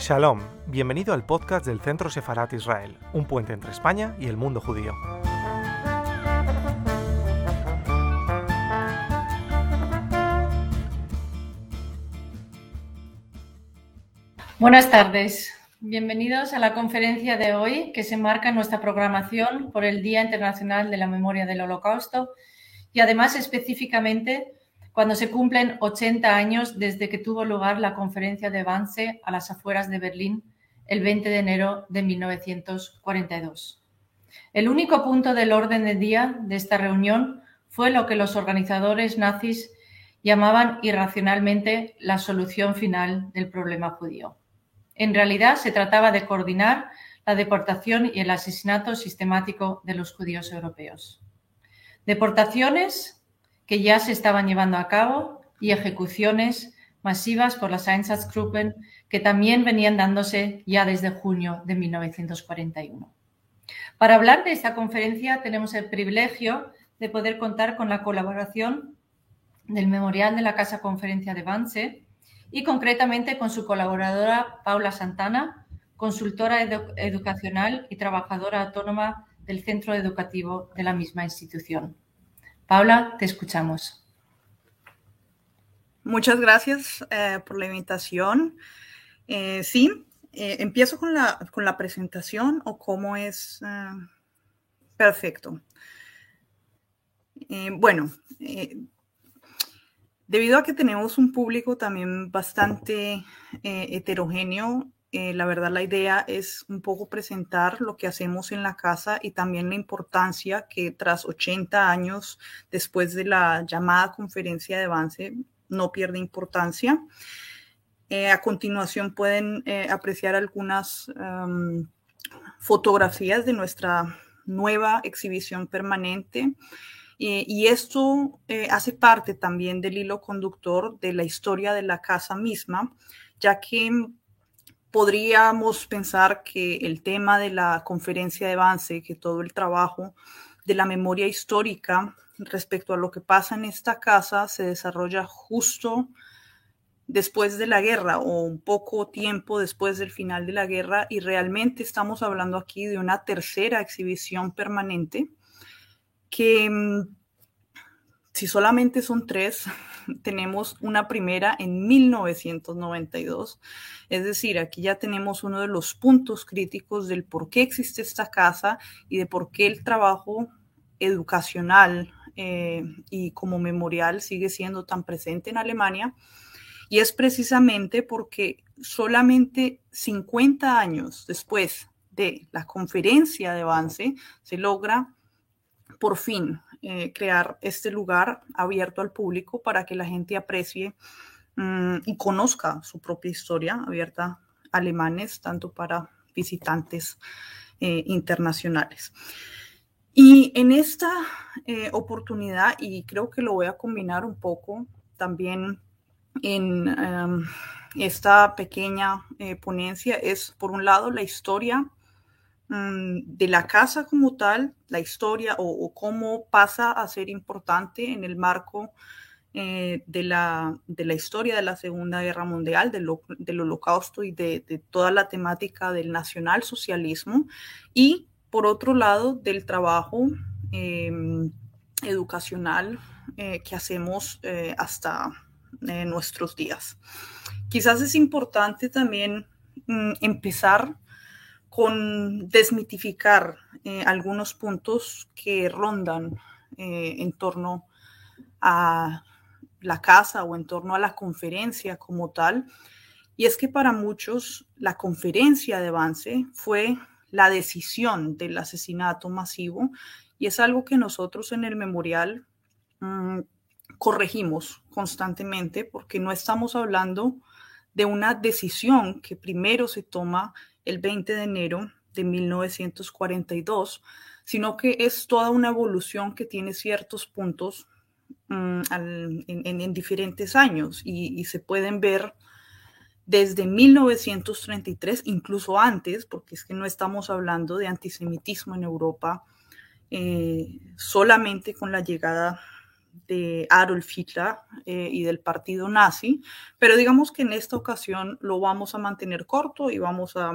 Shalom, bienvenido al podcast del Centro Sefarat Israel, un puente entre España y el mundo judío. Buenas tardes, bienvenidos a la conferencia de hoy que se marca en nuestra programación por el Día Internacional de la Memoria del Holocausto y además específicamente cuando se cumplen 80 años desde que tuvo lugar la conferencia de Wannsee a las afueras de Berlín el 20 de enero de 1942. El único punto del orden del día de esta reunión fue lo que los organizadores nazis llamaban irracionalmente la solución final del problema judío. En realidad se trataba de coordinar la deportación y el asesinato sistemático de los judíos europeos. Deportaciones que ya se estaban llevando a cabo y ejecuciones masivas por las Einsatzgruppen que también venían dándose ya desde junio de 1941. Para hablar de esta conferencia tenemos el privilegio de poder contar con la colaboración del Memorial de la Casa Conferencia de Vance y concretamente con su colaboradora Paula Santana, consultora educacional y trabajadora autónoma del centro educativo de la misma institución. Paula, te escuchamos. Muchas gracias eh, por la invitación. Eh, sí, eh, empiezo con la, con la, presentación o cómo es perfecto. bueno, debido a que tenemos un público también bastante heterogéneo, eh, la verdad, la idea es un poco presentar lo que hacemos en la casa y también la importancia que tras 80 años después de la llamada conferencia de avance no pierde importancia. Eh, a continuación pueden eh, apreciar algunas em, fotografías de nuestra nueva exhibición permanente. y esto hace parte también del hilo conductor de la historia de la casa misma, ya que podríamos pensar que el tema de la conferencia de avance, que todo el trabajo de la memoria histórica respecto a lo que pasa en esta casa se desarrolla justo después de la guerra o un poco tiempo después del final de la guerra y realmente estamos hablando aquí de una tercera exhibición permanente que mm, si solamente son tres, tenemos una primera en 1992. Es decir, aquí ya tenemos uno de los puntos críticos del por qué existe esta casa y de por qué el trabajo educacional eh, y como memorial sigue siendo tan presente en Alemania. Y es precisamente porque solamente 50 años después de la conferencia de avance se logra por fin eh, crear este lugar abierto al público para que la gente aprecie mm, y conozca su propia historia abierta a alemanes, tanto para visitantes eh, internacionales. Y en esta eh, oportunidad, y creo que lo voy a combinar un poco también en em, esta pequeña ponencia, es por un lado la historia Mm, de la casa como tal, la historia o, cómo pasa a ser importante en el marco eh, de, la, de, la, historia de la Segunda Guerra Mundial, del, del holocausto y de, toda la temática del nacionalsocialismo, y por otro lado, del trabajo em, educacional eh, que hacemos eh, hasta nuestros días. Quizás es importante también mm, empezar con desmitificar eh, algunos puntos que rondan eh, en torno a la casa o en torno a la conferencia como tal. Y es que para muchos la conferencia de avance fue la decisión del asesinato masivo y es algo que nosotros en el memorial mm, corregimos constantemente porque no estamos hablando de una decisión que primero se toma el 20 de enero de 1942, sino que es toda una evolución que tiene ciertos puntos mm, en, diferentes años y, se pueden ver desde 1933, incluso antes, porque es que no estamos hablando de antisemitismo en Europa eh, solamente con la llegada de Adolf Hitler eh, y del partido nazi, pero digamos que en esta ocasión lo vamos a mantener corto y vamos a,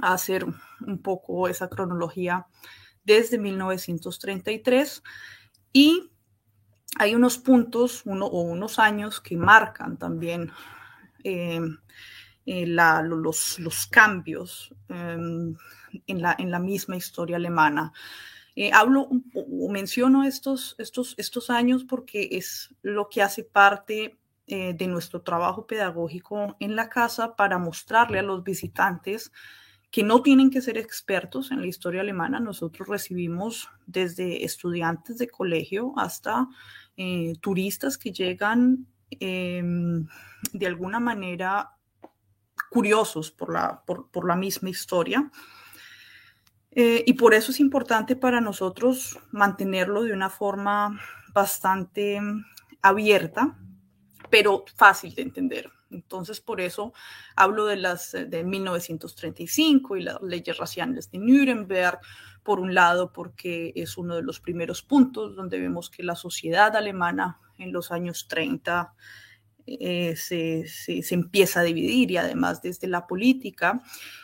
a hacer un poco esa cronología desde 1933 y hay unos puntos uno, o unos años que marcan también eh, eh, la, los, los, cambios em, en, la, en, la, misma historia alemana. Eh, hablo o menciono estos, estos, estos años porque es lo que hace parte de nuestro trabajo pedagógico en la casa para mostrarle a los visitantes que no tienen que ser expertos en la historia alemana. Nosotros recibimos desde estudiantes de colegio hasta eh, turistas que llegan em, de alguna manera curiosos por la, por, la misma historia. Eh, y por eso es importante para nosotros mantenerlo de una forma bastante abierta, pero fácil de entender. Entonces, por eso hablo de las de 1935 y las leyes raciales de Nuremberg, por un lado, porque es uno de los primeros puntos donde vemos que la sociedad alemana en los años 30 eh, se, se, empieza a dividir y además desde la política.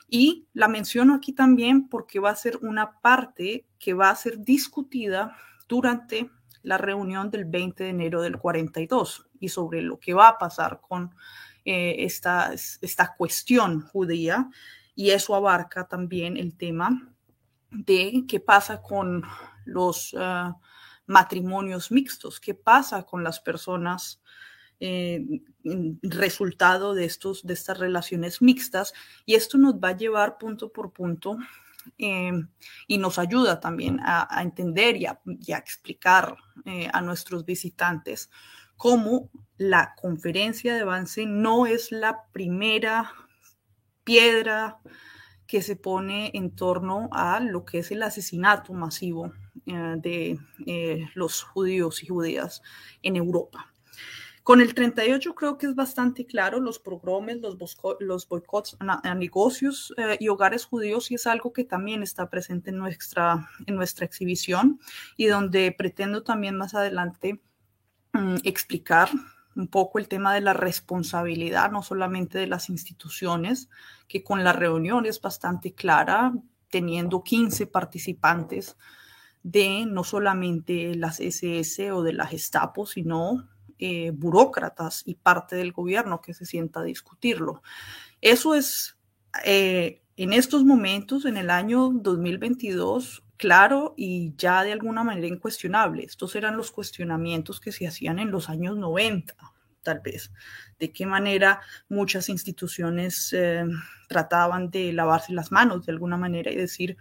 Y la menciono aquí también porque va a ser una parte que va a ser discutida durante la reunión del 20 de enero del 42 y sobre lo que va a pasar con eh, esta, esta cuestión judía. Y eso abarca también el tema de qué pasa con los ah, matrimonios mixtos, qué pasa con las personas eh, resultado de, estos, de estas relaciones mixtas. Y esto nos va a llevar punto por punto y nos ayuda también a, entender y a, explicar eh, a nuestros visitantes cómo la conferencia de avance no es la primera piedra que se pone en torno a lo que es el asesinato masivo eh, de eh, los judíos y judías en Europa. Con el 38 creo que es bastante claro los los, los boicots a, negocios eh, y hogares judíos y es algo que también está presente en nuestra, en nuestra exhibición y donde pretendo también más adelante mm, explicar un poco el tema de la responsabilidad, no solamente de las instituciones, que con la reunión es bastante clara, teniendo 15 participantes de no solamente las SS o de la Gestapo, sino eh, burócratas y parte del gobierno que se sienta a discutirlo. Eso es, eh, en estos momentos, en el año 2022, claro y ya de alguna manera incuestionable. Estos eran los cuestionamientos que se hacían en los años 90, tal vez. De qué manera muchas instituciones eh, trataban de lavarse las manos de alguna manera y decir,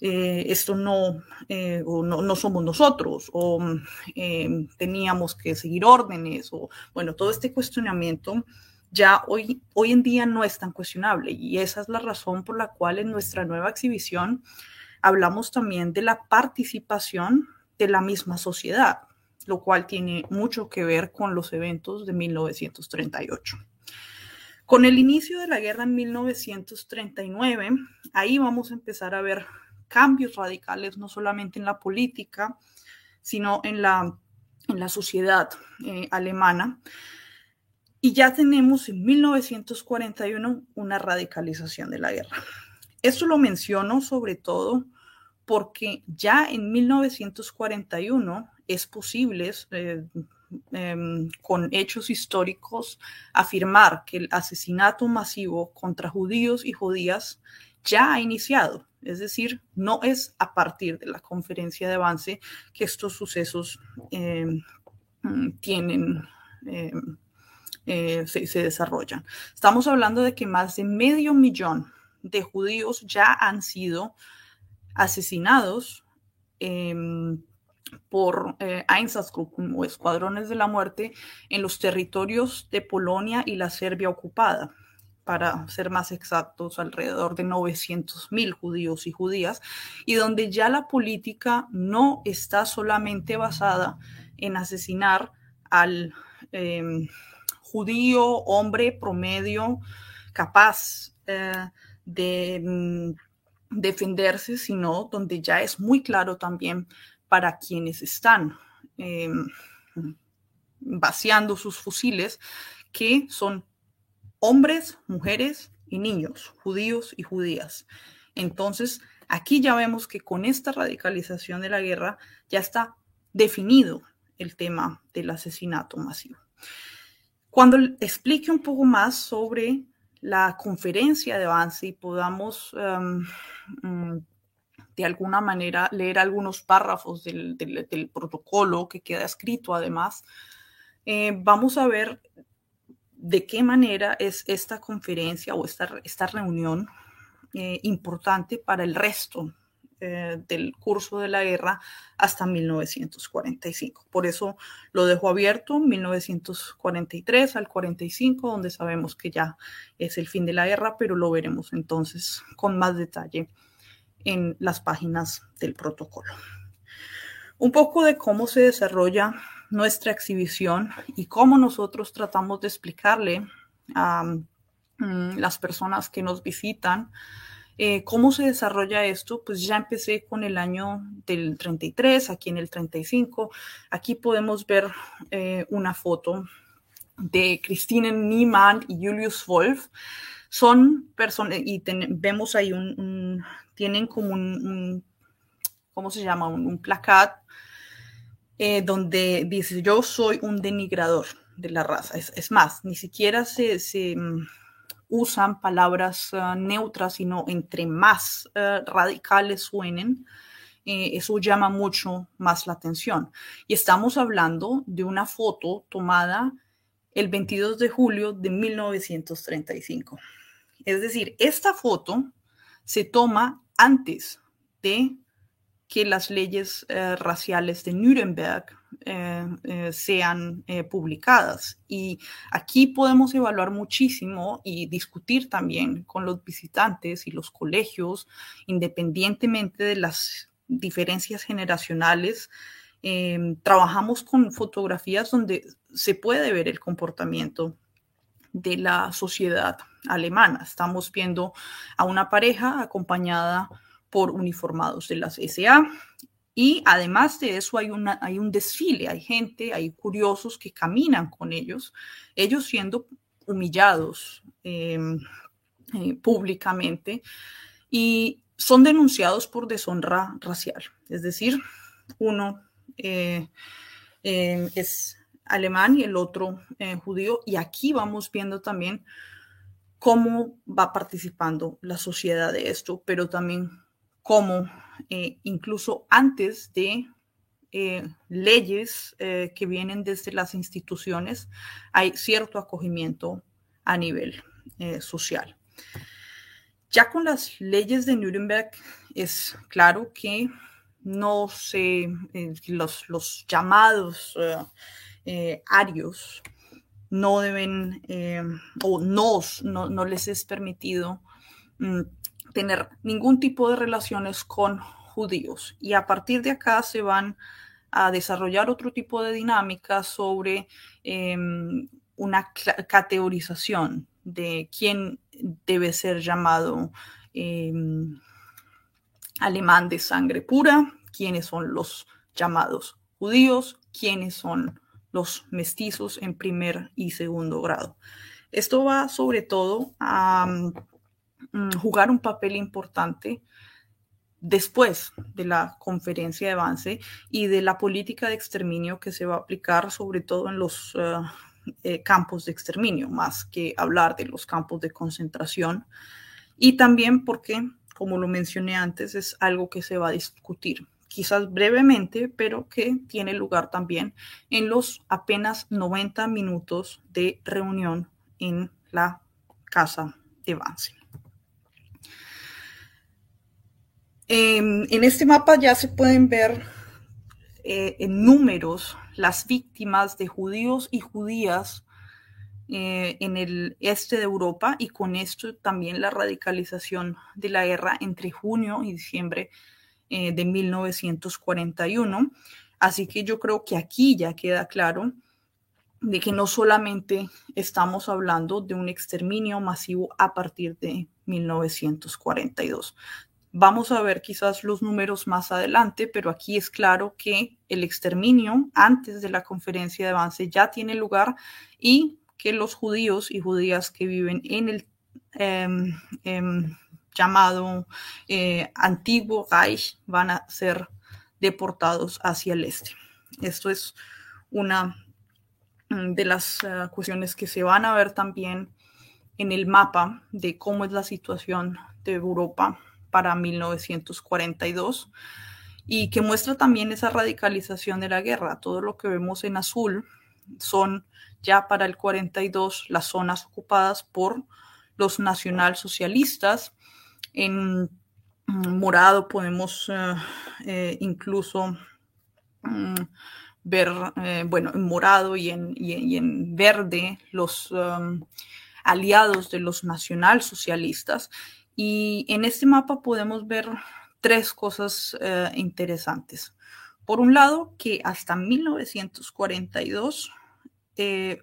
eh, esto no, eh, o no, no, somos nosotros, o teníamos que seguir órdenes, o bueno, todo este cuestionamiento ya hoy, hoy en día no es tan cuestionable y esa es la razón por la cual en nuestra nueva exhibición hablamos también de la participación de la misma sociedad, lo cual tiene mucho que ver con los eventos de 1938. Con el inicio de la guerra en 1939, ahí vamos a empezar a ver cambios radicales, no solamente en la política, sino en la, en la sociedad eh, alemana. Y ya tenemos en 1941 una radicalización de la guerra. Esto lo menciono sobre todo porque ya en 1941 es posible, eh, em, con hechos históricos, afirmar que el asesinato masivo contra judíos y judías ya ha iniciado. Es decir, no es a partir de la conferencia de avance que estos sucesos em, tienen, em, eh, se desarrollan. Estamos hablando de que más de medio millón de judíos ya han sido asesinados em, por eh, Einsatzgruppen o escuadrones de la muerte en los territorios de Polonia y la Serbia ocupada. Para ser más exactos, alrededor de 900 mil judíos y judías, y donde ya la política no está solamente basada en asesinar al em, judío hombre promedio capaz eh, de mm, defenderse, sino donde ya es muy claro también para quienes están em, vaciando sus fusiles, que son hombres, mujeres y niños, judíos y judías. Entonces, aquí ya vemos que con esta radicalización de la guerra ya está definido el tema del asesinato masivo. Cuando explique un poco más sobre la conferencia de avance y podamos em, mm, de alguna manera leer algunos párrafos del, protocolo que queda escrito además, eh, vamos a ver de qué manera es esta conferencia o esta, esta reunión eh, importante para el resto eh, del curso de la guerra hasta 1945. Por eso lo dejo abierto, 1943 al 45, donde sabemos que ya es el fin de la guerra, pero lo veremos entonces con más detalle en las páginas del protocolo. Un poco de cómo se desarrolla nuestra exhibición y cómo nosotros tratamos de explicarle a mm, las personas que nos visitan eh, cómo se desarrolla esto. Pues ya empecé con el año del 33, aquí en el 35. Aquí podemos ver eh, una foto de Christine Niemann y Julius Wolf. Son personas, y vemos ahí un, tienen como un, ¿cómo se llama? Un, un eh, donde dice, yo soy un denigrador de la raza. Es, más, ni siquiera se, mm, usan palabras ah, neutras, sino entre más ah, radicales suenen, eh, eso llama mucho más la atención. Y estamos hablando de una foto tomada el 22 de julio de 1935. Es decir, esta foto se toma antes de que las leyes eh, raciales de Nuremberg eh, eh, sean publicadas. Y aquí podemos evaluar muchísimo y discutir también con los visitantes y los colegios, independientemente de las diferencias generacionales. trabajamos con fotografías donde se puede ver el comportamiento de la sociedad alemana. Estamos viendo a una pareja acompañada por uniformados de las SA. Y además de eso hay, una, hay un desfile, hay gente, hay curiosos que caminan con ellos, ellos siendo humillados em, eh, públicamente y son denunciados por deshonra racial. Es decir, uno eh, em, es alemán y el otro eh, judío. Y aquí vamos viendo también cómo va participando la sociedad de esto, pero también como eh, incluso antes de eh, leyes eh, que vienen desde las instituciones, hay cierto acogimiento a nivel social. Ya con las leyes de Nuremberg es claro que no se, los, los, llamados arios no deben o no, no, les es permitido mm, tener ningún tipo de relaciones con judíos. Y a partir de acá se van a desarrollar otro tipo de dinámicas sobre em, una categorización de quién debe ser llamado em, alemán de sangre pura, quiénes son los llamados judíos, quiénes son los mestizos en primer y segundo grado. Esto va sobre todo a jugar un papel importante después de la conferencia de avance y de la política de exterminio que se va a aplicar sobre todo en los eh, eh, campos de exterminio, más que hablar de los campos de concentración. Y también porque, como lo mencioné antes, es algo que se va a discutir, quizás brevemente, pero que tiene lugar también en los apenas 90 minutos de reunión en la casa de avance. Em, en este mapa ya se pueden ver eh, en números las víctimas de judíos y judías eh, en el este de Europa y con esto también la radicalización de la guerra entre junio y diciembre eh, de 1941. Así que yo creo que aquí ya queda claro de que no solamente estamos hablando de un exterminio masivo a partir de 1942, Vamos a ver quizás los números más adelante, pero aquí es claro que el exterminio antes de la conferencia de avance ya tiene lugar y que los judíos y judías que viven en el em, em, llamado eh, antiguo Reich van a ser deportados hacia el este. Esto es una mm, de las eh, cuestiones que se van a ver también en el mapa de cómo es la situación de Europa para 1942 y que muestra también esa radicalización de la guerra. Todo lo que vemos en azul son ya para el 42 las zonas ocupadas por los nacionalsocialistas. En morado podemos eh, eh, incluso mm, ver, eh, bueno, en morado y en, verde los um, aliados de los nacionalsocialistas y en este mapa podemos ver tres cosas eh, interesantes. Por un lado, que hasta 1942 eh,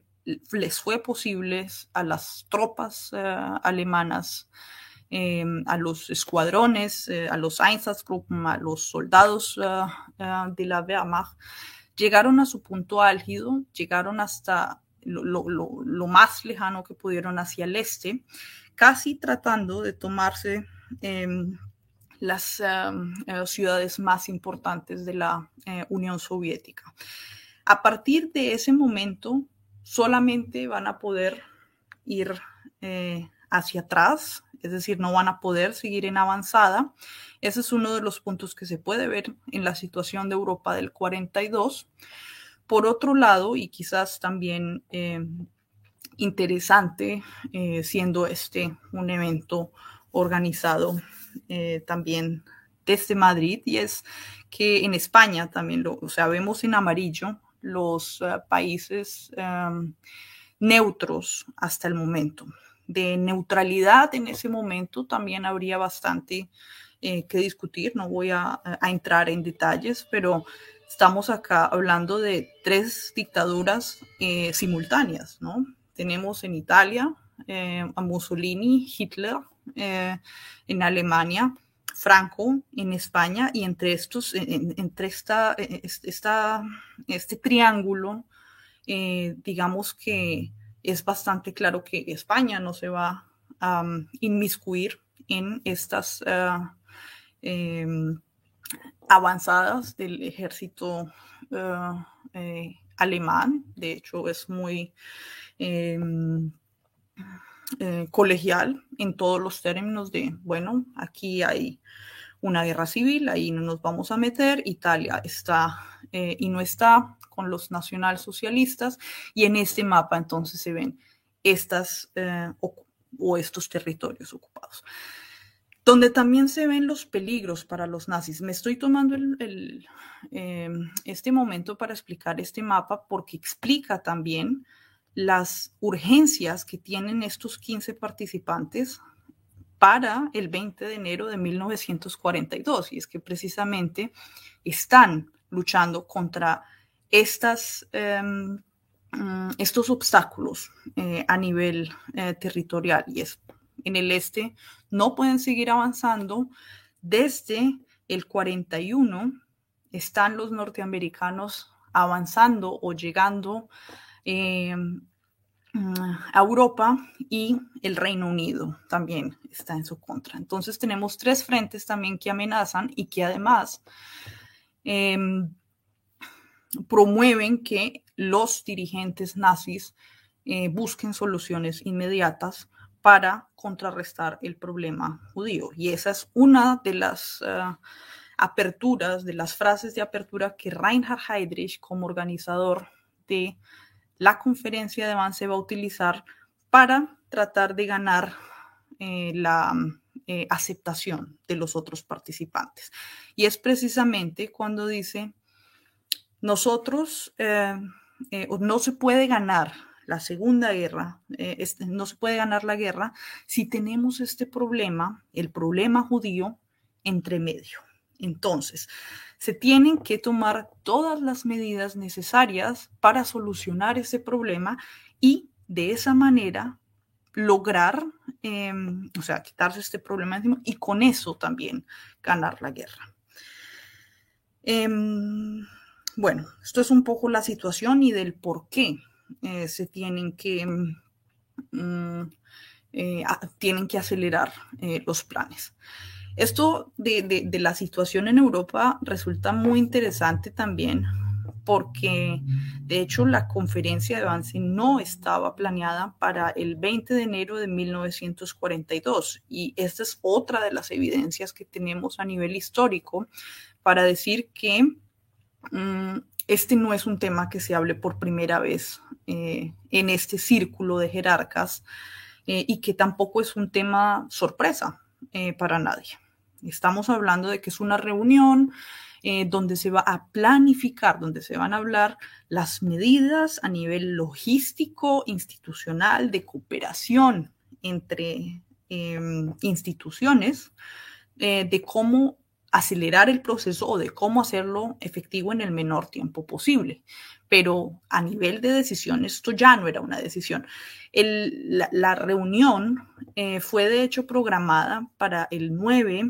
les fue posible a las tropas eh, alemanas, em, a los escuadrones, a los Einsatzgruppen, a los soldados de la Wehrmacht, llegaron a su punto álgido, llegaron hasta lo más lejano que pudieron hacia el este casi tratando de tomarse em, las em, eh, ciudades más importantes de la eh, Unión Soviética. A partir de ese momento, solamente van a poder ir eh, hacia atrás, es decir, no van a poder seguir en avanzada. Ese es uno de los puntos que se puede ver en la situación de Europa del 42. Por otro lado, y quizás también em, interesante, eh, siendo este un evento organizado eh, también desde Madrid, y es que en España también lo o sea, vemos en amarillo los eh, países em, neutros hasta el momento. De neutralidad en ese momento también habría bastante que discutir, no voy a, a entrar en detalles, pero estamos acá hablando de tres dictaduras simultáneas, ¿no? Tenemos en Italia eh, a Mussolini, Hitler, eh, en Alemania, Franco en España y entre estos, entre esta, esta, este triángulo, eh, digamos que es bastante claro que España no se va a inmiscuir en estas em, avanzadas del ejército alemán. De hecho, es muy Em, eh, colegial en todos los términos de, bueno, aquí hay una guerra civil, ahí no nos vamos a meter, Italia está eh, y no está con los nacionalsocialistas y en este mapa entonces se ven estas eh, o, estos territorios ocupados. Donde también se ven los peligros para los nazis. Me estoy tomando em, este momento para explicar este mapa porque explica también las urgencias que tienen estos 15 participantes para el 20 de enero de 1942. Y es que precisamente están luchando contra estas, em, mm, estos obstáculos eh, a nivel eh, territorial. Y es en el este no pueden seguir avanzando. Desde el 41 están los norteamericanos avanzando o llegando eh, a Europa y el Reino Unido también está en su contra. Entonces tenemos tres frentes también que amenazan y que además em, promueven que los dirigentes nazis eh, busquen soluciones inmediatas para contrarrestar el problema judío. Y esa es una de las uh, aperturas, de las frases de apertura que Reinhard Heydrich, como organizador de la conferencia de avance va a utilizar para tratar de ganar eh, la eh, aceptación de los otros participantes. Y es precisamente cuando dice, nosotros eh, no se puede ganar la segunda guerra, este, no se puede ganar la guerra si tenemos este problema, el problema judío, entre medio. Entonces, se tienen que tomar todas las medidas necesarias para solucionar ese problema y de esa manera lograr, em, o sea, quitarse este problema encima y con eso también ganar la guerra. Em, bueno, esto es un poco la situación y del por qué eh, se tienen que, mm, eh, tienen que acelerar eh, los planes. Esto de, de, la situación en Europa resulta muy interesante también porque de hecho la conferencia de avance no estaba planeada para el 20 de enero de 1942 y esta es otra de las evidencias que tenemos a nivel histórico para decir que mm, este no es un tema que se hable por primera vez eh, en este círculo de jerarcas eh, y que tampoco es un tema sorpresa eh, para nadie. Estamos hablando de que es una reunión donde se va a planificar, donde se van a hablar las medidas a nivel logístico, institucional, de cooperación entre em, instituciones, de cómo acelerar el proceso o de cómo hacerlo efectivo en el menor tiempo posible. Pero a nivel de decisión, esto ya no era una decisión. la, reunión eh, fue de hecho programada para el 9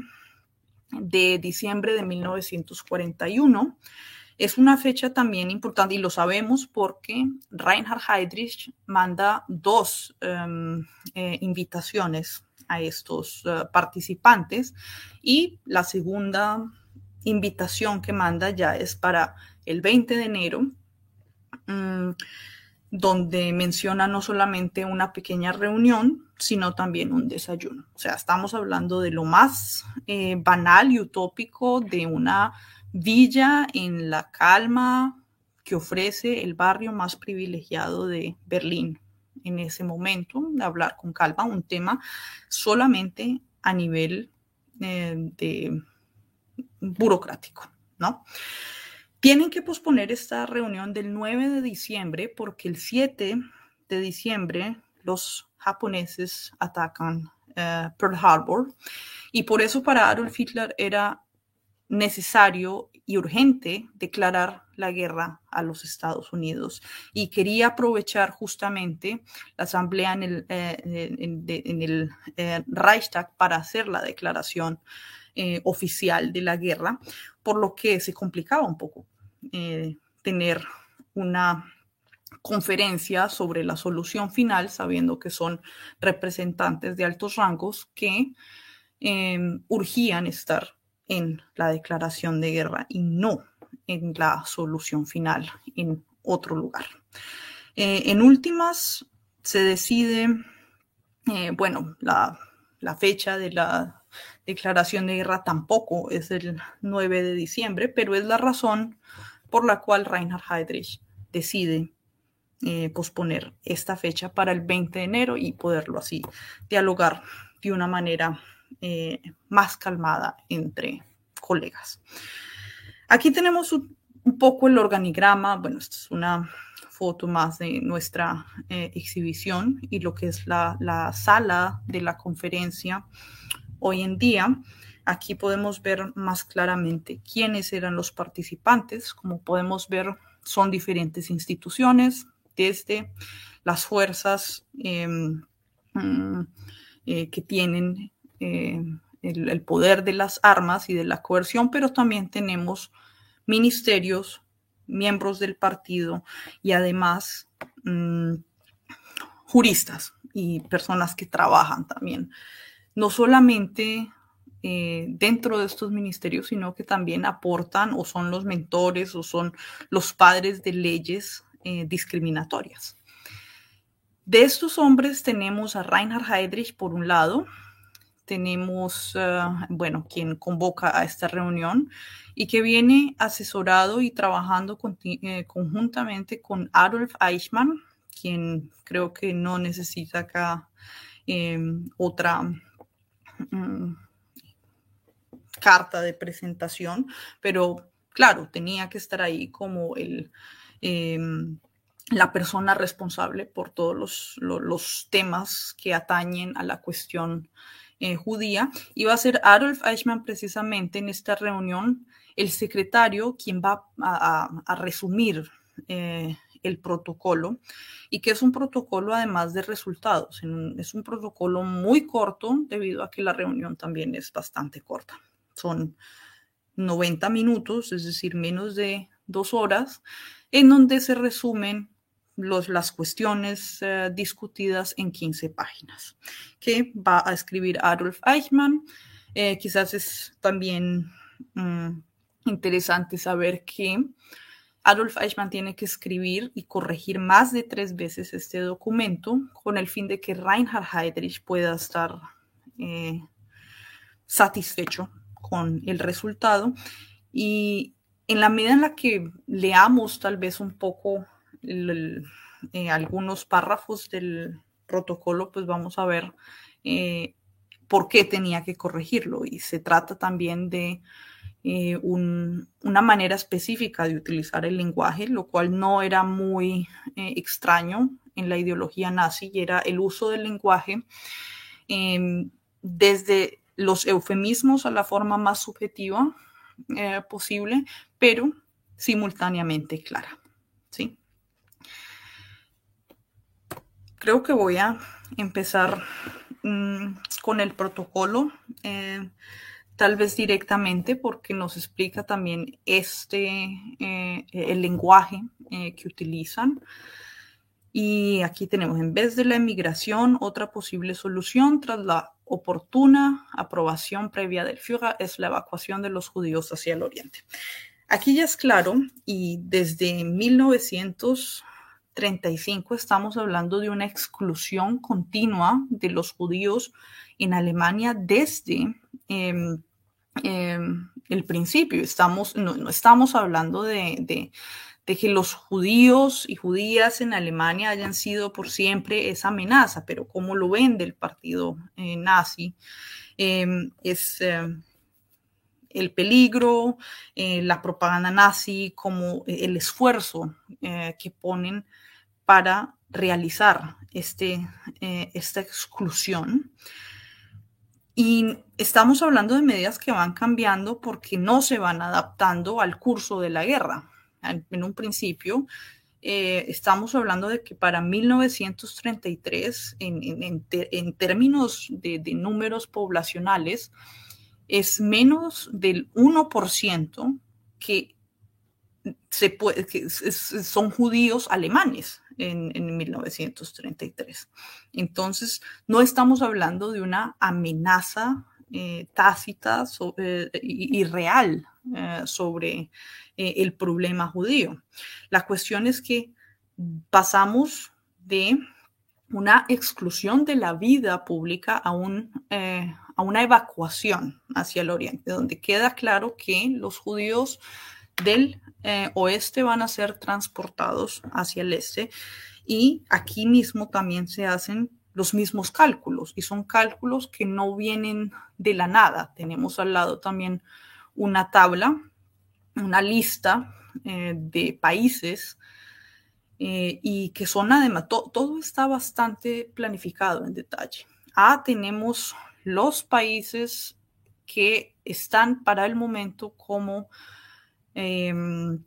de diciembre de 1941. Es una fecha también importante y lo sabemos porque Reinhard Heydrich manda dos em, eh, invitaciones a estos eh, participantes. Y la segunda invitación que manda ya es para el 20 de enero, mm, donde menciona no solamente una pequeña reunión, sino también un desayuno. O sea, estamos hablando de lo más eh, banal y utópico de una villa en la calma que ofrece el barrio más privilegiado de Berlín, en ese momento, de hablar con calma un tema solamente a nivel eh, de burocrático, ¿no? Tienen que posponer esta reunión del 9 de diciembre porque el 7 de diciembre los japoneses atacan eh, Pearl Harbor. Y por eso para Adolf Hitler era necesario y urgente declarar la guerra a los Estados Unidos. Y quería aprovechar justamente la asamblea en el, eh, en, el eh, Reichstag para hacer la declaración oficial de la guerra, por lo que se complicaba un poco tener una conferencia sobre la solución final, sabiendo que son representantes de altos rangos que urgían estar en la declaración de guerra y no en la solución final en otro lugar. Eh, en últimas, se decide, eh, bueno, la, fecha de la declaración de guerra tampoco es el 9 de diciembre, pero es la razón por la cual Reinhard Heydrich decide eh, posponer esta fecha para el 20 de enero y poderlo así dialogar de una manera eh, más calmada entre colegas. Aquí tenemos un, poco el organigrama, bueno, esta es una foto más de nuestra eh, exhibición y lo que es la, sala de la conferencia hoy en día. Aquí podemos ver más claramente quiénes eran los participantes. Como podemos ver, son diferentes instituciones, desde las fuerzas em, mm, eh, que tienen eh, el, poder de las armas y de la coerción, pero también tenemos ministerios, miembros del partido y además mm, juristas y personas que trabajan también, no solamente eh, dentro de estos ministerios, sino que también aportan o son los mentores o son los padres de leyes eh, discriminatorias. De estos hombres tenemos a Reinhard Heydrich por un lado, tenemos, eh, bueno, quien convoca a esta reunión y que viene asesorado y trabajando eh, conjuntamente con Adolf Eichmann, quien creo que no necesita acá em, otra mm, carta de presentación, pero claro, tenía que estar ahí como el... Em, la persona responsable por todos los, los temas que atañen a la cuestión eh, judía, y va a ser Adolf Eichmann precisamente en esta reunión el secretario quien va a, resumir eh, el protocolo y que es un protocolo además de resultados. Es un protocolo muy corto debido a que la reunión también es bastante corta. Son 90 minutos, es decir, menos de dos horas, en donde se resumen los, las cuestiones eh, discutidas en 15 páginas, que va a escribir Adolf Eichmann. Eh, quizás es también mm, interesante saber que Adolf Eichmann tiene que escribir y corregir más de tres veces este documento con el fin de que Reinhard Heydrich pueda estar eh, satisfecho con el resultado. Y en la medida en la que leamos tal vez un poco eh, algunos párrafos del protocolo, pues vamos a ver eh, por qué tenía que corregirlo. Y se trata también de eh, una manera específica de utilizar el lenguaje, lo cual no era muy extraño en la ideología nazi, y era el uso del lenguaje em, desde los eufemismos a la forma más subjetiva posible, pero simultáneamente clara. ¿sí? Creo que voy a empezar mm, con el protocolo, eh, tal vez directamente porque nos explica también este, eh, el lenguaje eh, que utilizan. Y aquí tenemos, en vez de la emigración, otra posible solución tras la oportuna aprobación previa del Führer es la evacuación de los judíos hacia el oriente. Aquí ya es claro, y desde 1935 estamos hablando de una exclusión continua de los judíos en Alemania desde em, em, el principio. Estamos, no, estamos hablando de, que los judíos y judías en Alemania hayan sido por siempre esa amenaza, pero como lo ven del partido eh, nazi, em, es el peligro, eh, la propaganda nazi, como el esfuerzo eh, que ponen para realizar este, eh, esta exclusión. Y estamos hablando de medidas que van cambiando porque no se van adaptando al curso de la guerra. En, un principio, estamos hablando de que para 1933, en, términos de, de números poblacionales, es menos del 1% que, se puede, que son judíos alemanes en, 1933. Entonces, no estamos hablando de una amenaza eh, tácita eh, y, real eh, sobre el problema judío. La cuestión es que pasamos de una exclusión de la vida pública a un, a una evacuación hacia el oriente, donde queda claro que los judíos del eh, oeste van a ser transportados hacia el este y aquí mismo también se hacen los mismos cálculos y son cálculos que no vienen de la nada. Tenemos al lado también una tabla, una lista eh, de países eh, y que son además, todo está bastante planificado en detalle. Ah, tenemos los países que están para el momento como em,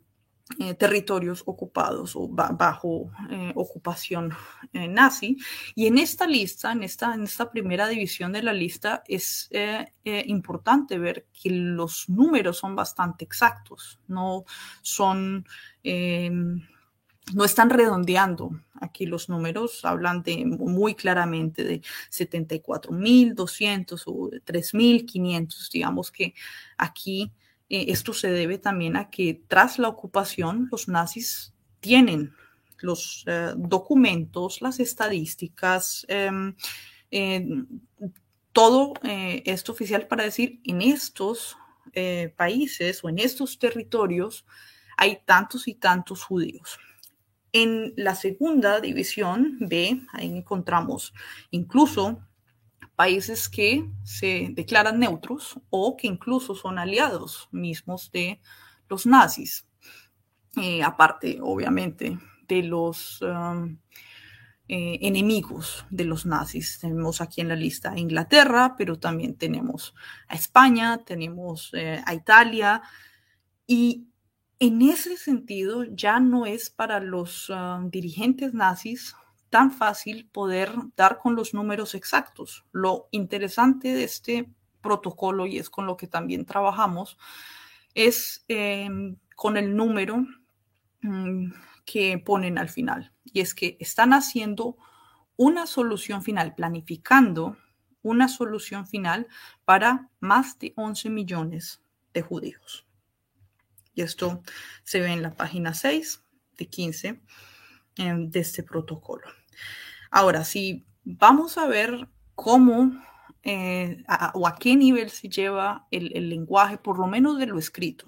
eh, territorios ocupados o bajo eh, ocupación eh, nazi. Y en esta lista, en esta, en esta primera división de la lista, es importante ver que los números son bastante exactos, no son em, no están redondeando aquí los números, hablan de muy claramente de 74.200 o 3.500, digamos que aquí eh, esto se debe también a que tras la ocupación los nazis tienen los eh, documentos, las estadísticas, em, todo eh, esto oficial para decir en estos países o en estos territorios hay tantos y tantos judíos. En la segunda división B, ahí encontramos incluso países que se declaran neutros o que incluso son aliados mismos de los nazis. Eh, aparte, obviamente, de los um, eh, enemigos de los nazis. Tenemos aquí en la lista a Inglaterra, pero también tenemos a España, tenemos eh, a Italia y en ese sentido ya no es para los uh, dirigentes nazis tan fácil poder dar con los números exactos. Lo interesante de este protocolo, y es con lo que también trabajamos, es eh, con el número mm, que ponen al final. Y es que están haciendo una solución final, planificando una solución final para más de 11 millones de judíos. Y esto se ve en la página 6 de 15 em, de este protocolo. Ahora, si vamos a ver cómo eh, o a qué nivel se lleva el, lenguaje, por lo menos de lo escrito,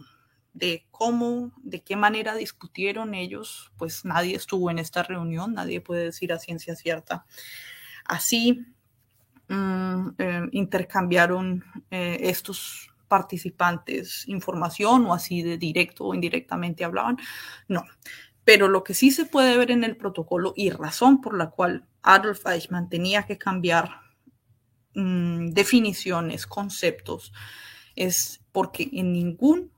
de cómo, de qué manera discutieron ellos, pues nadie estuvo en esta reunión, nadie puede decir a ciencia cierta. Así mm, eh, intercambiaron eh, estos participantes información o así de directo o indirectamente hablaban. No, pero lo que sí se puede ver en el protocolo y razón por la cual Adolf Eichmann tenía que cambiar mm, definiciones, conceptos, es porque en ningún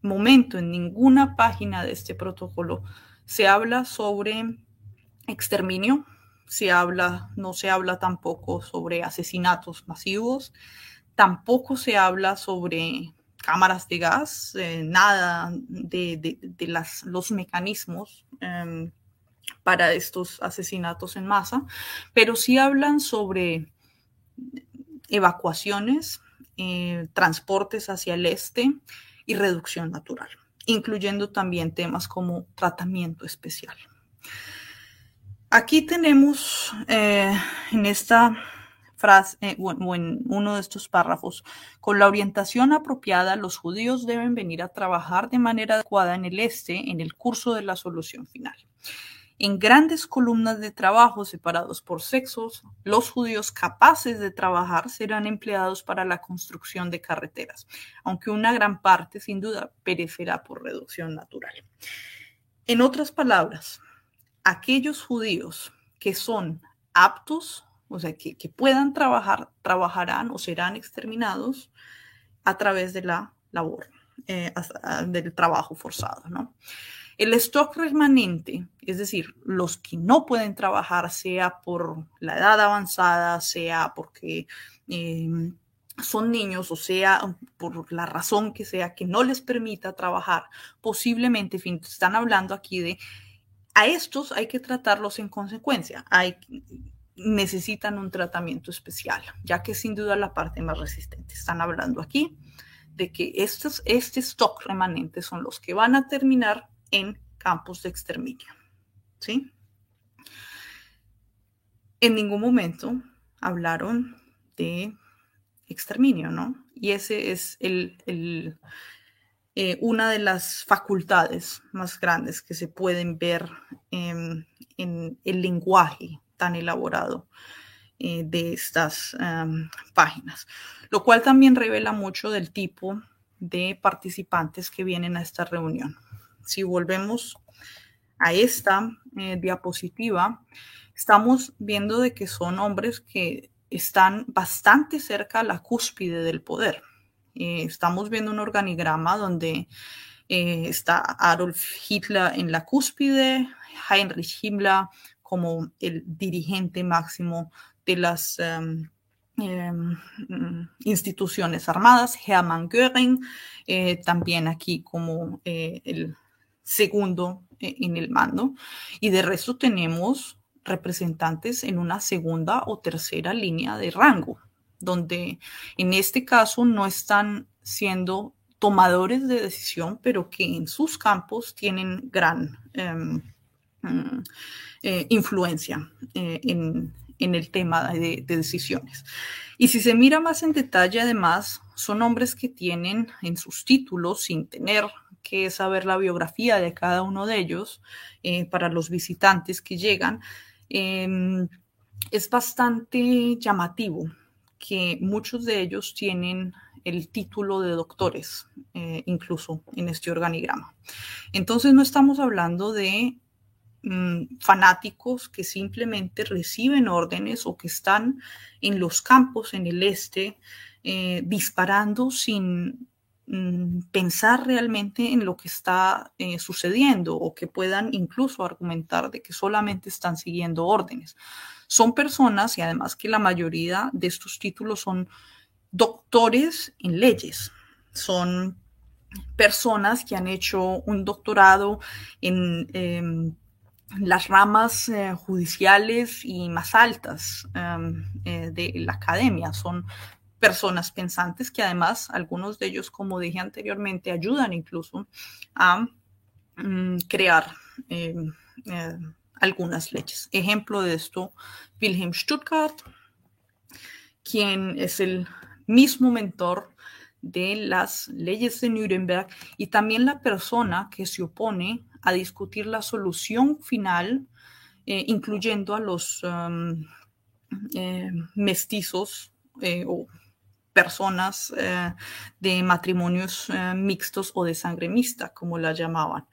momento, en ninguna página de este protocolo, se habla sobre exterminio, se habla, no se habla tampoco sobre asesinatos masivos, tampoco se habla sobre cámaras de gas, eh, nada de, las, los mecanismos em, para estos asesinatos en masa, pero sí hablan sobre evacuaciones, eh, transportes hacia el este, y reducción natural, incluyendo también temas como tratamiento especial. Aquí tenemos eh, en esta frase, eh, o en uno de estos párrafos, con la orientación apropiada, los judíos deben venir a trabajar de manera adecuada en el este en el curso de la solución final. En grandes columnas de trabajo separados por sexos, los judíos capaces de trabajar serán empleados para la construcción de carreteras, aunque una gran parte sin duda perecerá por reducción natural. En otras palabras, aquellos judíos que son aptos, o sea, que, puedan trabajar, trabajarán o serán exterminados a través de la labor, eh, del trabajo forzado, ¿no? El stock remanente, es decir, los que no pueden trabajar, sea por la edad avanzada, sea porque em, son niños o sea por la razón que sea que no les permita trabajar, posiblemente, fin, están hablando aquí de, a estos hay que tratarlos en consecuencia, hay, necesitan un tratamiento especial, ya que sin duda la parte más resistente. Están hablando aquí de que estos, este stock remanente son los que van a terminar en campos de exterminio. ¿sí? En ningún momento hablaron de exterminio, ¿no? Y ese es el, eh, una de las facultades más grandes que se pueden ver en el lenguaje tan elaborado eh, de estas páginas, lo cual también revela mucho del tipo de participantes que vienen a esta reunión si volvemos a esta eh, diapositiva, estamos viendo de que son hombres que están bastante cerca a la cúspide del poder. Eh, estamos viendo un organigrama donde está Adolf Hitler en la cúspide, Heinrich Himmler como el dirigente máximo de las em, em, instituciones armadas, Hermann Göring, también aquí como el segundo eh, en el mando. Y de resto tenemos representantes en una segunda o tercera línea de rango, donde en este caso no están siendo tomadores de decisión, pero que en sus campos tienen gran em, mm, eh, influencia eh, en, el tema de, de, decisiones. Y si se mira más en detalle, además, son hombres que tienen en sus títulos, sin tener que saber la biografía de cada uno de ellos eh, para los visitantes que llegan, em, es bastante llamativo que muchos de ellos tienen el título de doctores, incluso en este organigrama. Entonces no estamos hablando de mm, fanáticos que simplemente reciben órdenes o que están en los campos en el este eh, disparando sin mm, pensar realmente en lo que está eh, sucediendo o que puedan incluso argumentar de que solamente están siguiendo órdenes. Son personas y además que la mayoría de estos títulos son doctores en leyes, son personas que han hecho un doctorado en em, las ramas eh, judiciales y más altas em, eh, de la academia. Son personas pensantes que además algunos de ellos, como dije anteriormente, ayudan incluso a mm, crear em, eh, algunas leyes. Ejemplo de esto, Wilhelm Stuttgart, quien es el mismo mentor de las leyes de Nuremberg y también la persona que se opone a discutir la solución final, eh, incluyendo a los um, eh, mestizos eh, o personas de matrimonios mixtos o de sangre mixta, como la llamaban.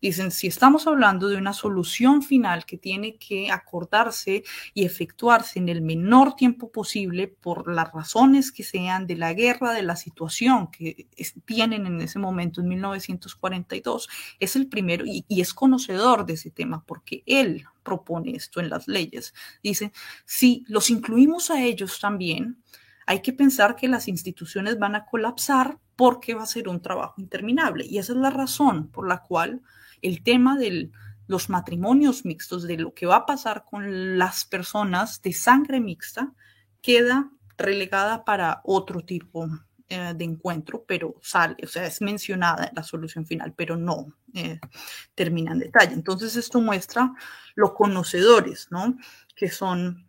Dicen, si estamos hablando de una solución final que tiene que acordarse y efectuarse en el menor tiempo posible por las razones que sean de la guerra, de la situación que tienen en ese momento, en 1942, es el primero y, y es conocedor de ese tema porque él propone esto en las leyes. Dice, si los incluimos a ellos también, hay que pensar que las instituciones van a colapsar porque va a ser un trabajo interminable. Y esa es la razón por la cual el tema de los matrimonios mixtos, de lo que va a pasar con las personas de sangre mixta, queda relegada para otro tipo eh, de encuentro, pero sale, o sea, es mencionada en la solución final, pero no eh, termina en detalle. Entonces, esto muestra los conocedores, ¿no? Que son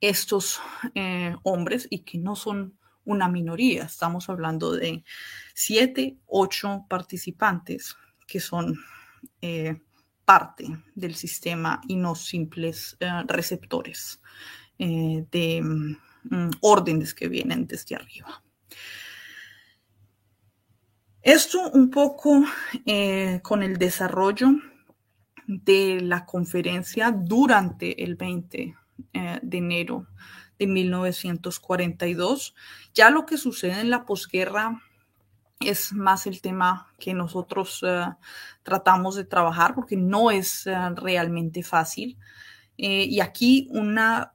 estos eh, hombres y que no son una minoría. Estamos hablando de siete, ocho participantes que son eh, parte del sistema y no simples eh, receptores de mm, órdenes que vienen desde arriba. Esto un poco con el desarrollo de la conferencia durante el 20 de enero de 1942. Ya lo que sucede en la posguerra es más el tema que nosotros eh, tratamos de trabajar porque no es eh, realmente fácil. Eh, y aquí una,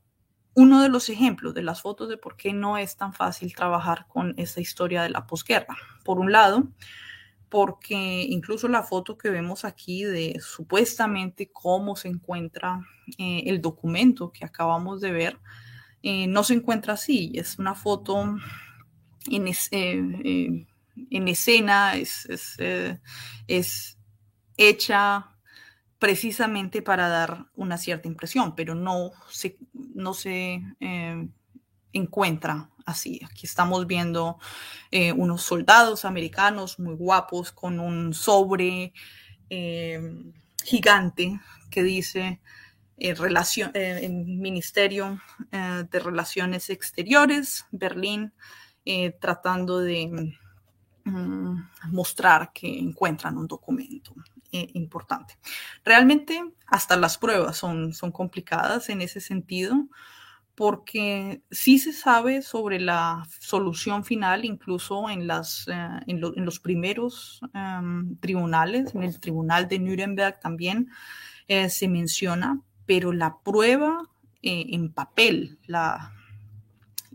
uno de los ejemplos de las fotos de por qué no es tan fácil trabajar con esta historia de la posguerra. Por un lado, porque incluso la foto que vemos aquí de supuestamente cómo se encuentra el documento que acabamos de ver, no se encuentra así. Es una foto en, en escena, es, eh, es, hecha precisamente para dar una cierta impresión, pero no se, no se eh, encuentra así. Aquí estamos viendo eh, unos soldados americanos muy guapos con un sobre gigante que dice relación, Ministerio de Relaciones Exteriores, Berlín, tratando de Mm, mostrar que encuentran un documento eh, importante. Realmente hasta las pruebas son, son complicadas en ese sentido porque sí se sabe sobre la solución final, incluso en, eh, los primeros em, tribunales, en el tribunal de Nuremberg también eh, se menciona, pero la prueba en papel, la,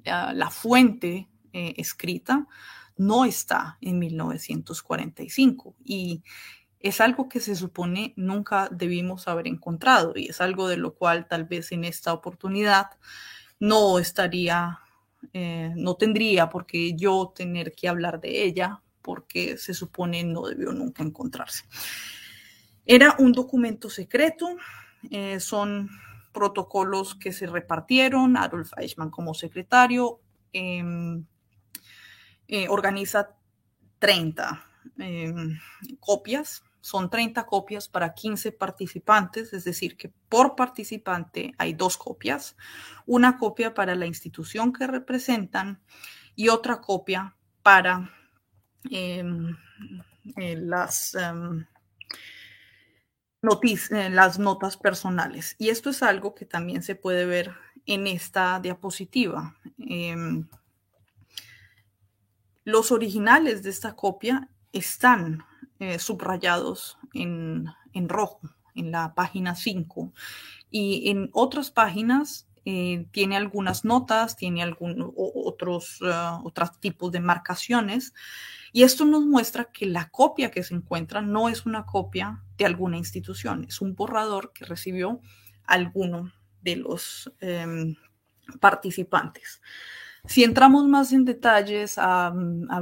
la fuente escrita, no está en 1945 y es algo que se supone nunca debimos haber encontrado y es algo de lo cual tal vez en esta oportunidad no estaría, eh, no tendría por qué yo tener que hablar de ella porque se supone no debió nunca encontrarse. Era un documento secreto, eh, son protocolos que se repartieron, Adolf Eichmann como secretario, em, eh, organiza 30 em, copias. Son 30 copias para 15 participantes, es decir, que por participante hay dos copias, una copia para la institución que representan y otra copia para em, eh, em, eh, las notas personales. Y esto es algo que también se puede ver en esta diapositiva Los originales de esta copia están eh, subrayados en, rojo en la página 5 y en otras páginas eh, tiene algunas notas, tiene algún, otros, uh, otros tipos de marcaciones y esto nos muestra que la copia que se encuentra no es una copia de alguna institución, es un borrador que recibió alguno de los participantes. Si entramos más en detalles a,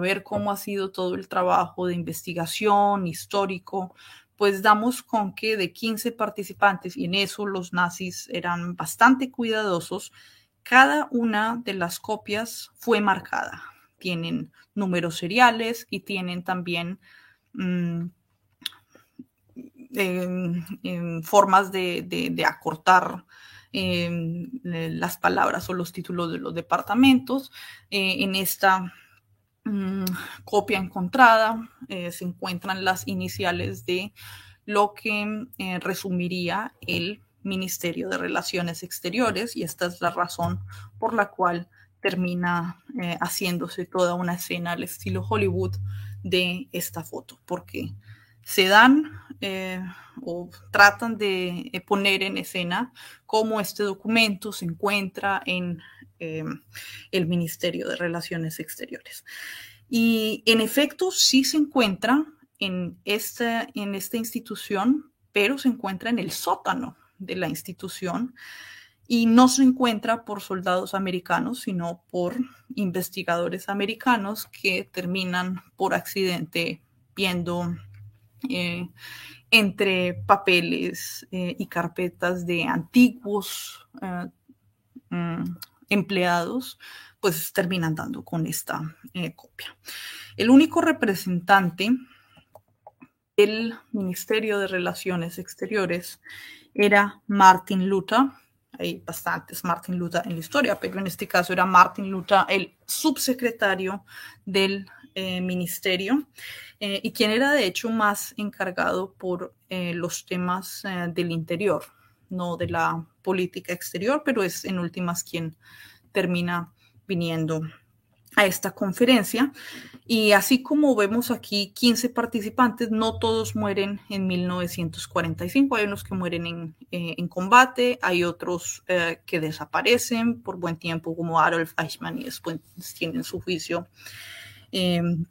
ver cómo ha sido todo el trabajo de investigación histórico, pues damos con que de 15 participantes, y en eso los nazis eran bastante cuidadosos, cada una de las copias fue marcada. Tienen números seriales y tienen también mm, em, formas de acortar Las palabras o los títulos de los departamentos. Eh, en esta mm, copia encontrada eh, se encuentran las iniciales de lo que eh, resumiría el Ministerio de Relaciones Exteriores y esta es la razón por la cual termina haciéndose toda una escena al estilo Hollywood de esta foto, porque se dan eh, o tratan de eh, poner en escena cómo este documento se encuentra en eh, el Ministerio de Relaciones Exteriores. Y en efecto, sí se encuentra en esta, en esta institución, pero se encuentra en el sótano de la institución y no se encuentra por soldados americanos, sino por investigadores americanos que terminan por accidente viendo eh, entre papeles eh, y carpetas de antiguos eh, mm, empleados, pues terminan dando con esta copia. El único representante del Ministerio de Relaciones Exteriores era Martin Luther. Hay bastantes Martin Luther en la historia, pero en este caso era Martin Luther, el subsecretario del ministerio. Eh, y quien era de hecho más encargado por eh, los temas eh, del interior, no de la política exterior, pero es en últimas quien termina viniendo a esta conferencia. Y así como vemos aquí 15 participantes, no todos mueren en 1945, hay unos que mueren en, en combate, hay otros que desaparecen por buen tiempo, como Adolf Eichmann, y después tienen su juicio en,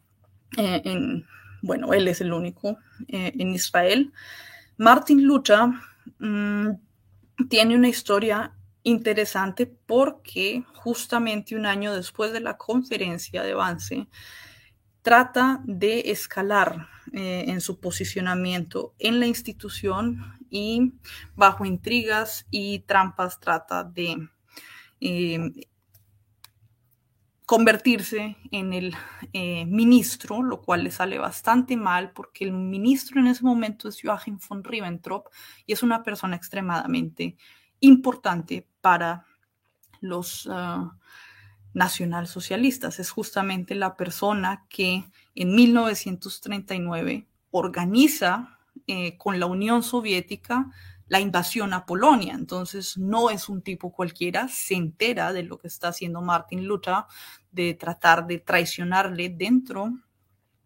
bueno, él es el único eh, en Israel. Martin Luther mm, tiene una historia interesante porque justamente un año después de la conferencia de Vance, trata de escalar eh, en su posicionamiento en la institución y bajo intrigas y trampas trata de eh, convertirse en el eh, ministro, lo cual le sale bastante mal porque el ministro en ese momento es Joachim von Ribbentrop y es una persona extremadamente importante para los uh, nacionalsocialistas. Es justamente la persona que en 1939 organiza eh, con la Unión Soviética la invasión a Polonia. Entonces, no es un tipo cualquiera, se entera de lo que está haciendo Martin Luther, de tratar de traicionarle dentro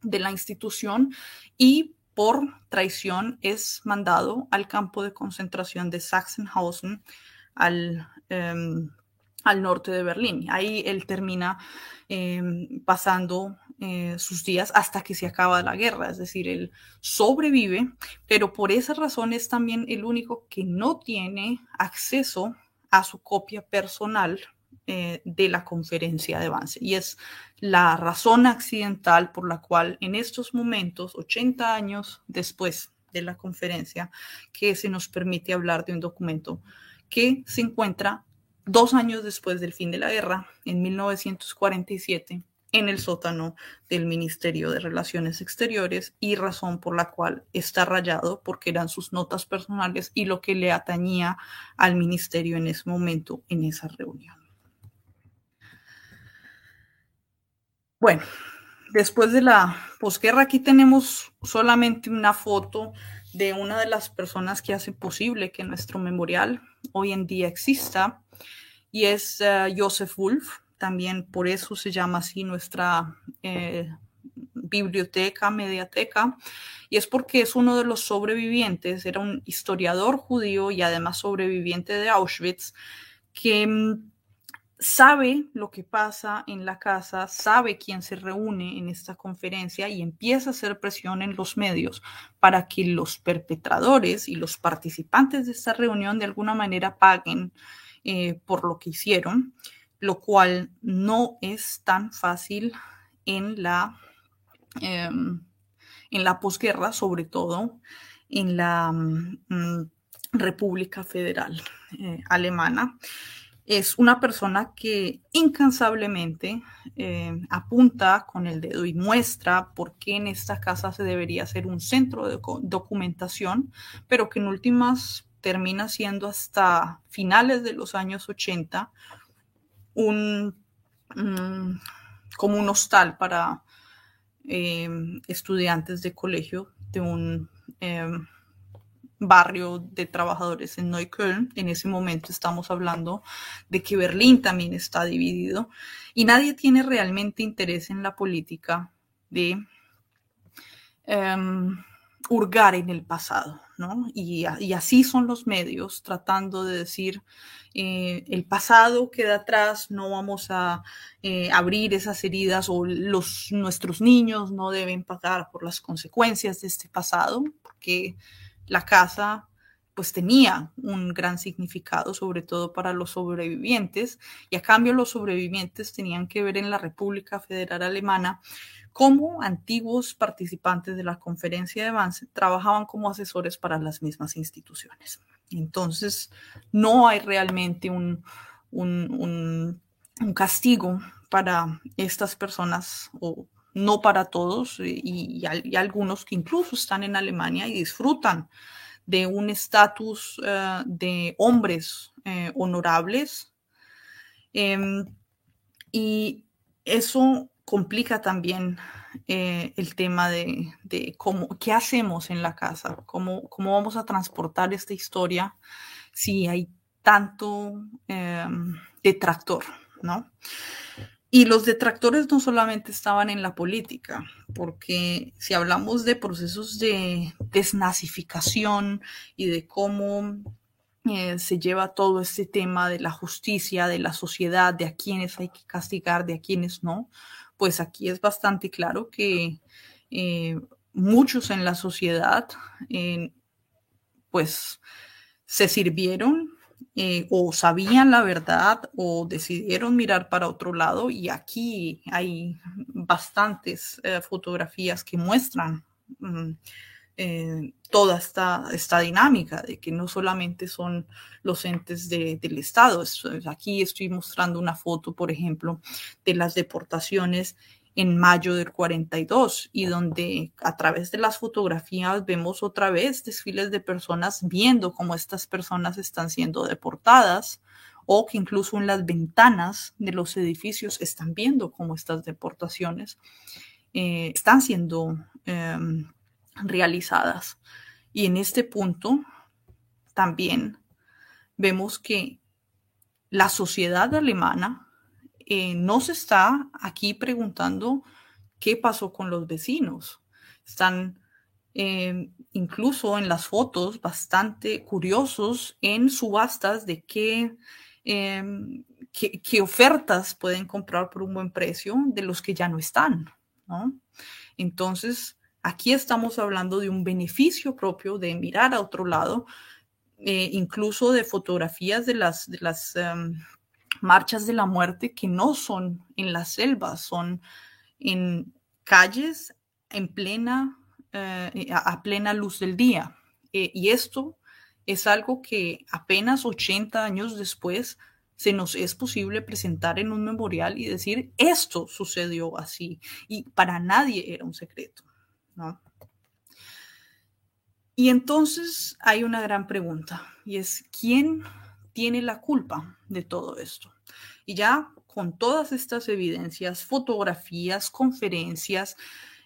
de la institución y por traición es mandado al campo de concentración de Sachsenhausen al, em, al norte de Berlín. Ahí él termina em, pasando eh, sus días hasta que se acaba la guerra, es decir, él sobrevive, pero por esa razón es también el único que no tiene acceso a su copia personal eh, de la conferencia de avance. Y es la razón accidental por la cual en estos momentos, 80 años después de la conferencia, que se nos permite hablar de un documento que se encuentra dos años después del fin de la guerra, en 1947, en el sótano del Ministerio de Relaciones Exteriores y razón por la cual está rayado porque eran sus notas personales y lo que le atañía al ministerio en ese momento, en esa reunión. Bueno, después de la posguerra aquí tenemos solamente una foto de una de las personas que hace posible que nuestro memorial hoy en día exista y es uh, Joseph Wolf también por eso se llama así nuestra eh, biblioteca, mediateca, y es porque es uno de los sobrevivientes, era un historiador judío y además sobreviviente de Auschwitz, que mm, sabe lo que pasa en la casa, sabe quién se reúne en esta conferencia y empieza a hacer presión en los medios para que los perpetradores y los participantes de esta reunión de alguna manera paguen eh, por lo que hicieron, lo cual no es tan fácil en la, em, en la posguerra, sobre todo en la mm, República Federal eh, Alemana. Es una persona que incansablemente eh, apunta con el dedo y muestra por qué en esta casa se debería hacer un centro de documentación, pero que en últimas termina siendo hasta finales de los años 80 un, mm, como un hostal para eh, estudiantes de colegio de un eh, barrio de trabajadores en Neukölln. En ese momento estamos hablando de que Berlín también está dividido y nadie tiene realmente interés en la política de um, hurgar en el pasado, Y, así son los medios tratando de decir, eh, el pasado queda atrás, no vamos a eh, abrir esas heridas o los, nuestros niños no deben pagar por las consecuencias de este pasado, porque la casa pues tenía un gran significado, sobre todo para los sobrevivientes, y a cambio los sobrevivientes tenían que ver en la República Federal Alemana cómo antiguos participantes de la conferencia de Vance trabajaban como asesores para las mismas instituciones. Entonces, no hay realmente un, un, castigo para estas personas o no para todos, y, algunos que incluso están en Alemania y disfrutan de un estatus eh, de hombres eh, honorables. Em, y eso complica también el tema de, cómo, qué hacemos en la casa, cómo, cómo vamos a transportar esta historia si hay tanto em, detractor, ¿no? Y los detractores no solamente estaban en la política, porque si hablamos de procesos de desnazificación y de cómo eh, se lleva todo este tema de la justicia, de la sociedad, de a quienes hay que castigar, de a quienes no, pues aquí es bastante claro que eh, muchos en la sociedad, eh, pues se sirvieron eh, o sabían la verdad o decidieron mirar para otro lado y aquí hay bastantes eh, fotografías que muestran mm, eh, toda esta, esta dinámica de que no solamente son los entes del Estado. Aquí estoy mostrando una foto, por ejemplo, de las deportaciones en mayo del 42 y donde a través de las fotografías vemos otra vez desfiles de personas viendo cómo estas personas están siendo deportadas o que incluso en las ventanas de los edificios están viendo cómo estas deportaciones eh, están siendo em, realizadas. Y en este punto también vemos que la sociedad alemana eh, no se está aquí preguntando qué pasó con los vecinos. Están eh, incluso en las fotos bastante curiosos en subastas de em, qué, qué, ofertas pueden comprar por un buen precio de los que ya no están. Entonces, aquí estamos hablando de un beneficio propio de mirar a otro lado, eh, incluso de fotografías de las, de las em, marchas de la muerte que no son en la selva, son en calles en plena, eh, a, plena luz del día. Eh, y esto es algo que apenas 80 años después se nos es posible presentar en un memorial y decir, esto sucedió así. Y para nadie era un secreto. Y entonces hay una gran pregunta y es, ¿quién tiene la culpa de todo esto. Y ya con todas estas evidencias, fotografías, conferencias,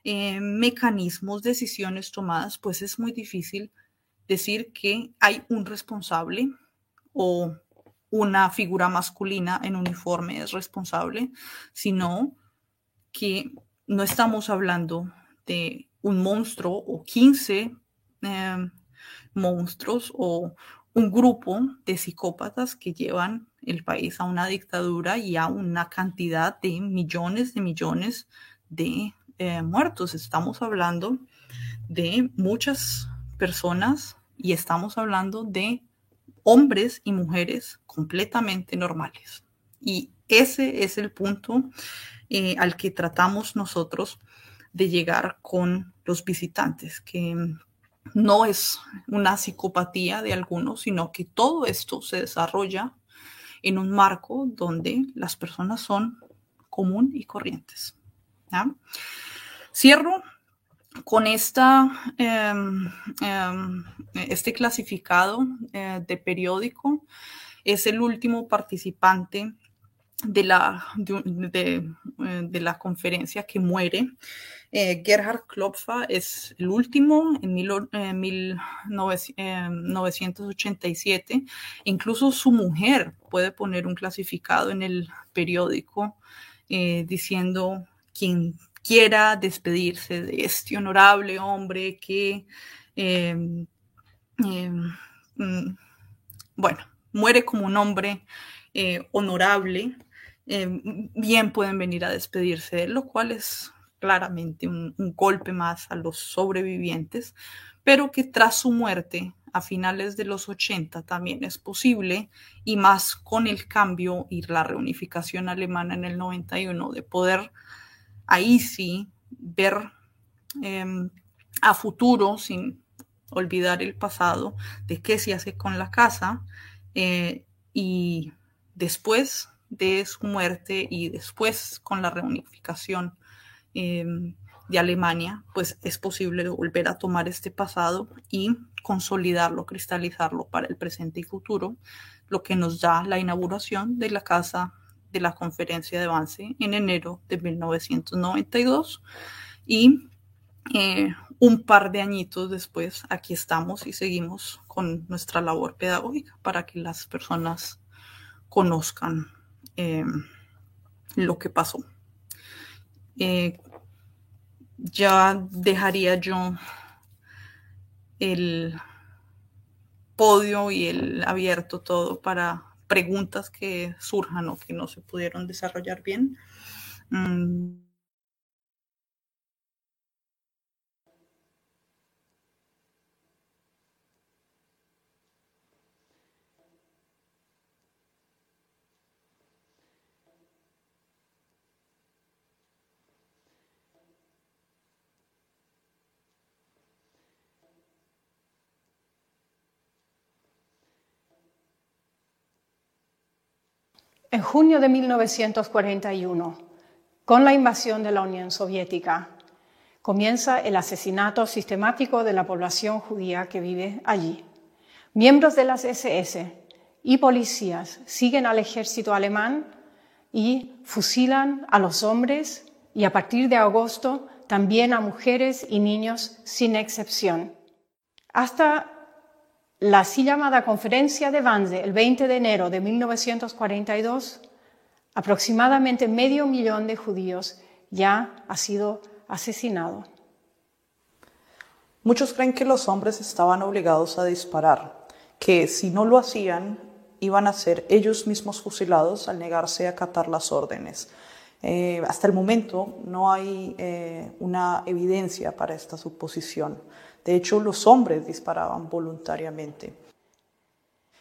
eh, mecanismos, decisiones tomadas, pues es muy difícil decir que hay un responsable o una figura masculina en uniforme es responsable, sino que no estamos hablando de un monstruo o 15 em, monstruos o un grupo de psicópatas que llevan el país a una dictadura y a una cantidad de millones de millones de eh, muertos. Estamos hablando de muchas personas y estamos hablando de hombres y mujeres completamente normales. Y ese es el punto eh, al que tratamos nosotros de llegar con los visitantes, que no es una psicopatía de algunos, sino que todo esto se desarrolla en un marco donde las personas son común y corrientes. Cierro con esta, em, em, este clasificado eh, de periódico. Es el último participante de la, de, eh, la conferencia que muere. Eh, Gerhard Klopfer es el último en 1987. Incluso su mujer puede poner un clasificado en el periódico diciendo quién quiera despedirse de este honorable hombre que, em, em, mm, bueno, muere como un hombre eh, honorable, em, bien pueden venir a despedirse de él, lo cual es claramente un, golpe más a los sobrevivientes, pero que tras su muerte a finales de los 80 también es posible, y más con el cambio y la reunificación alemana en el 91, de poder ahí sí ver em, a futuro sin olvidar el pasado de qué se hace con la casa eh, y después de su muerte y después con la reunificación em, de Alemania, pues es posible volver a tomar este pasado y consolidarlo, cristalizarlo para el presente y futuro, lo que nos da la inauguración de la Casa de la conferencia de avance en enero de 1992 y eh, un par de añitos después aquí estamos y seguimos con nuestra labor pedagógica para que las personas conozcan em, lo que pasó. Eh, ya dejaría yo el podio y el abierto todo para preguntas que surjan o que no se pudieron desarrollar bien. Mm. En junio de 1941, con la invasión de la Unión Soviética, comienza el asesinato sistemático de la población judía que vive allí. Miembros de las SS y policías siguen al ejército alemán y fusilan a los hombres y a partir de agosto también a mujeres y niños sin excepción. Hasta la así llamada Conferencia de Wannsee, el 20 de enero de 1942, aproximadamente medio millón de judíos ya ha sido asesinado. Muchos creen que los hombres estaban obligados a disparar, que si no lo hacían iban a ser ellos mismos fusilados al negarse a acatar las órdenes. Eh, hasta el momento no hay eh, una evidencia para esta suposición. De hecho, los hombres disparaban voluntariamente.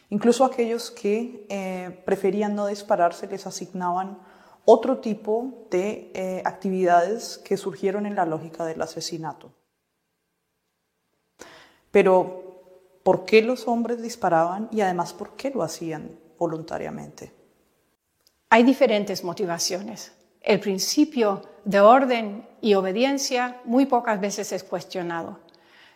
Incluso aquellos que eh, preferían no disparar se les asignaban otro tipo de eh, actividades que surgieron en la lógica del asesinato. Pero, ¿por qué los hombres disparaban y además por qué lo hacían voluntariamente? Hay diferentes motivaciones. El principio de orden y obediencia muy pocas veces es cuestionado.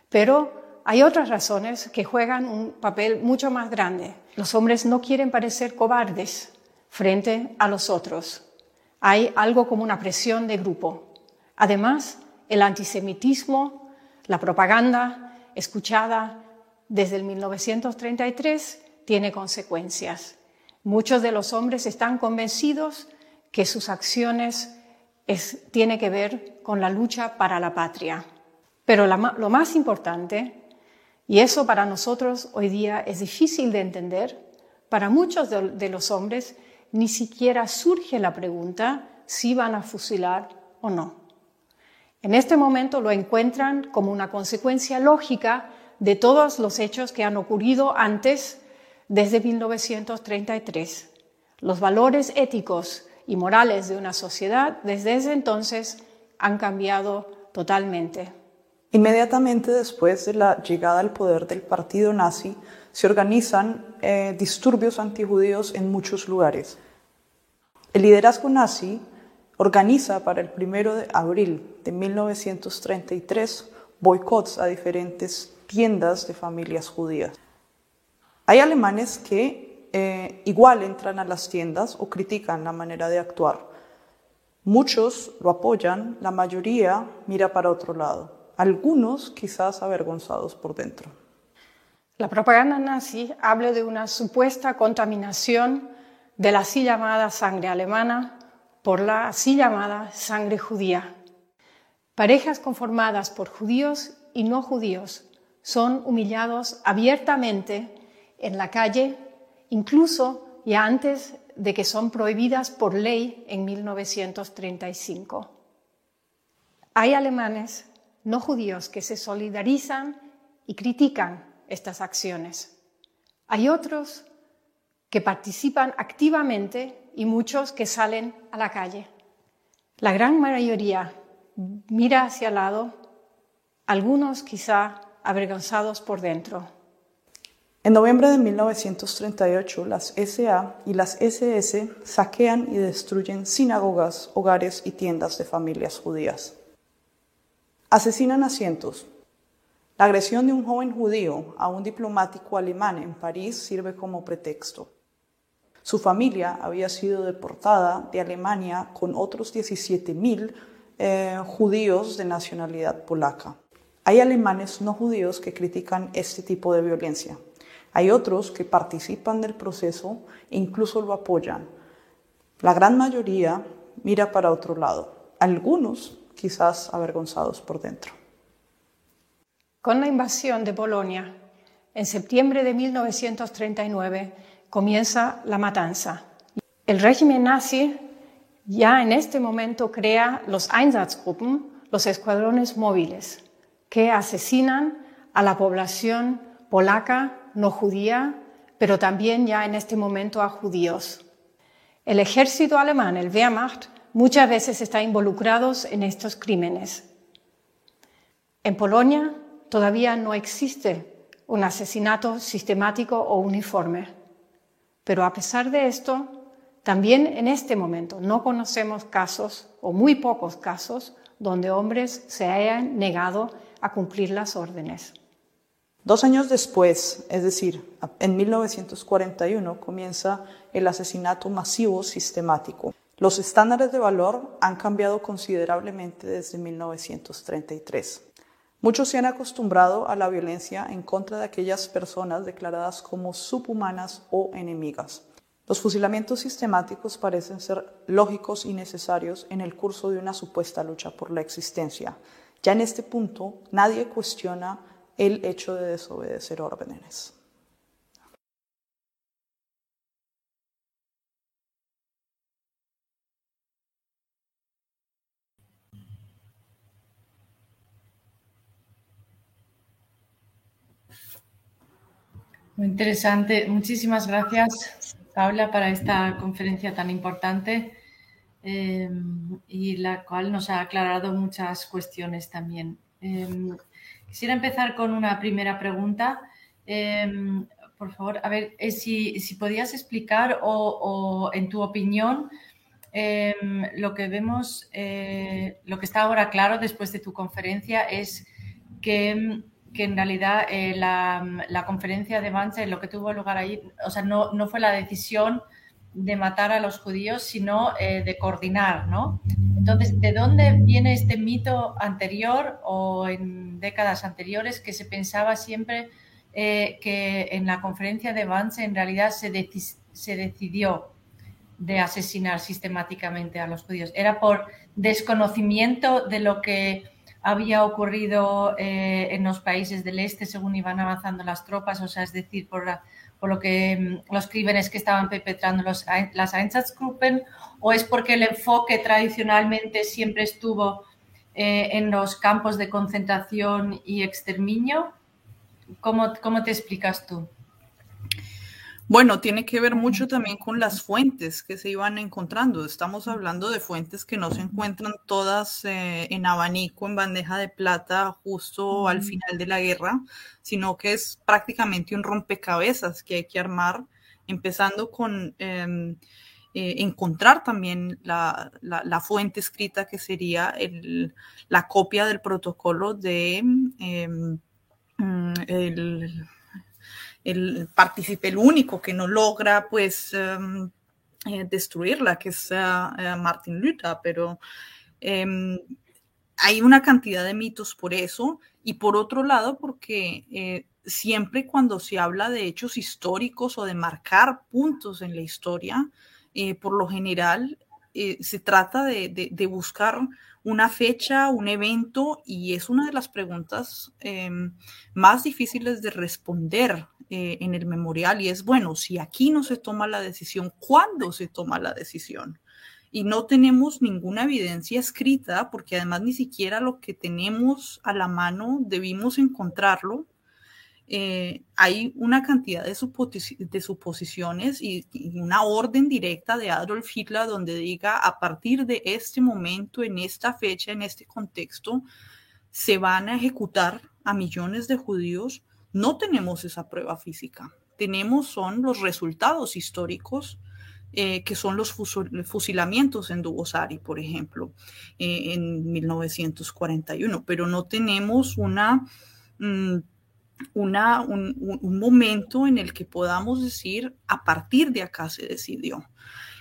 Pero hay otras razones que juegan un papel mucho más grande. Los hombres no quieren parecer cobardes frente a los otros. Hay algo como una presión de grupo. Además, el antisemitismo, la propaganda escuchada desde el 1933 tiene consecuencias. Muchos de los hombres están convencidos que sus acciones tienen que ver con la lucha para la patria. Pero lo más importante, y eso para nosotros hoy día es difícil de entender, para muchos de los hombres ni siquiera surge la pregunta si van a fusilar o no. En este momento lo encuentran como una consecuencia lógica de todos los hechos que han ocurrido antes, desde 1933. Los valores éticos y morales de una sociedad desde ese entonces han cambiado totalmente. Inmediatamente después de la llegada al poder del partido nazi, se organizan eh, disturbios antijudíos en muchos lugares. El liderazgo nazi organiza para el primero de abril de 1933 boicots a diferentes tiendas de familias judías. Hay alemanes que eh, igual entran a las tiendas o critican la manera de actuar. Muchos lo apoyan, la mayoría mira para otro lado algunos quizás avergonzados por dentro. La propaganda nazi habla de una supuesta contaminación de la así llamada sangre alemana por la así llamada sangre judía. Parejas conformadas por judíos y no judíos son humillados abiertamente en la calle, incluso ya antes de que son prohibidas por ley en 1935. Hay alemanes no judíos que se solidarizan y critican estas acciones. Hay otros que participan activamente y muchos que salen a la calle. La gran mayoría mira hacia el lado, algunos quizá avergonzados por dentro. En noviembre de 1938, las SA y las SS saquean y destruyen sinagogas, hogares y tiendas de familias judías. Asesinan a cientos. La agresión de un joven judío a un diplomático alemán en París sirve como pretexto. Su familia había sido deportada de Alemania con otros 17.000 eh, judíos de nacionalidad polaca. Hay alemanes no judíos que critican este tipo de violencia. Hay otros que participan del proceso e incluso lo apoyan. La gran mayoría mira para otro lado. Algunos quizás avergonzados por dentro. Con la invasión de Polonia, en septiembre de 1939, comienza la matanza. El régimen nazi ya en este momento crea los Einsatzgruppen, los escuadrones móviles, que asesinan a la población polaca no judía, pero también ya en este momento a judíos. El ejército alemán, el Wehrmacht, muchas veces están involucrados en estos crímenes. En Polonia todavía no existe un asesinato sistemático o uniforme, pero a pesar de esto, también en este momento no conocemos casos, o muy pocos casos, donde hombres se hayan negado a cumplir las órdenes. Dos años después, es decir, en 1941, comienza el asesinato masivo sistemático. Los estándares de valor han cambiado considerablemente desde 1933. Muchos se han acostumbrado a la violencia en contra de aquellas personas declaradas como subhumanas o enemigas. Los fusilamientos sistemáticos parecen ser lógicos y necesarios en el curso de una supuesta lucha por la existencia. Ya en este punto, nadie cuestiona el hecho de desobedecer órdenes. Muy interesante. Muchísimas gracias, Paula, para esta conferencia tan importante eh, y la cual nos ha aclarado muchas cuestiones también. Eh, quisiera empezar con una primera pregunta. Eh, por favor, a ver, si, podías explicar o, en tu opinión lo que vemos, lo que está ahora claro después de tu conferencia es que que en realidad eh, la, conferencia de Banzer, lo que tuvo lugar ahí, o sea, no, no fue la decisión de matar a los judíos, sino eh, de coordinar, ¿no? Entonces, ¿de dónde viene este mito anterior o en décadas anteriores que se pensaba siempre eh, que en la conferencia de Banzer en realidad se, se decidió de asesinar sistemáticamente a los judíos? ¿Era por desconocimiento de lo que había ocurrido eh, en los países del este según iban avanzando las tropas? O sea, es decir, por, por lo que mm, los crímenes que estaban perpetrando los, las Einsatzgruppen, o es porque el enfoque tradicionalmente siempre estuvo eh, en los campos de concentración y exterminio? ¿Cómo, cómo te explicas tú? Bueno, tiene que ver mucho también con las fuentes que se iban encontrando. Estamos hablando de fuentes que no se encuentran todas eh, en abanico, en bandeja de plata, justo al final de la guerra, sino que es prácticamente un rompecabezas que hay que armar, empezando con em, eh, encontrar también la, fuente escrita que sería la copia del protocolo de em, mm, el el partícipe el único que no logra pues em, eh, destruirla, que es uh, Martin Luther, pero em, hay una cantidad de mitos por eso. Y por otro lado porque eh, siempre cuando se habla de hechos históricos o de marcar puntos en la historia, por lo general se trata de, de, buscar una fecha, un evento, y es una de las preguntas em, más difíciles de responder eh, en el memorial y es, bueno, si aquí no se toma la decisión, ¿cuándo se toma la decisión? Y no tenemos ninguna evidencia escrita, porque además ni siquiera lo que tenemos a la mano debimos encontrarlo. Eh, hay una cantidad de, de suposiciones y, y, una orden directa de Adolf Hitler donde diga a partir de este momento, en esta fecha, en este contexto, se van a ejecutar a millones de judíos no tenemos esa prueba física. Tenemos son los resultados históricos, eh, que son los fusilamientos en Dubosari, por ejemplo, eh, en 1941, pero no tenemos una, mm, un, momento en el que podamos decir a partir de acá se decidió.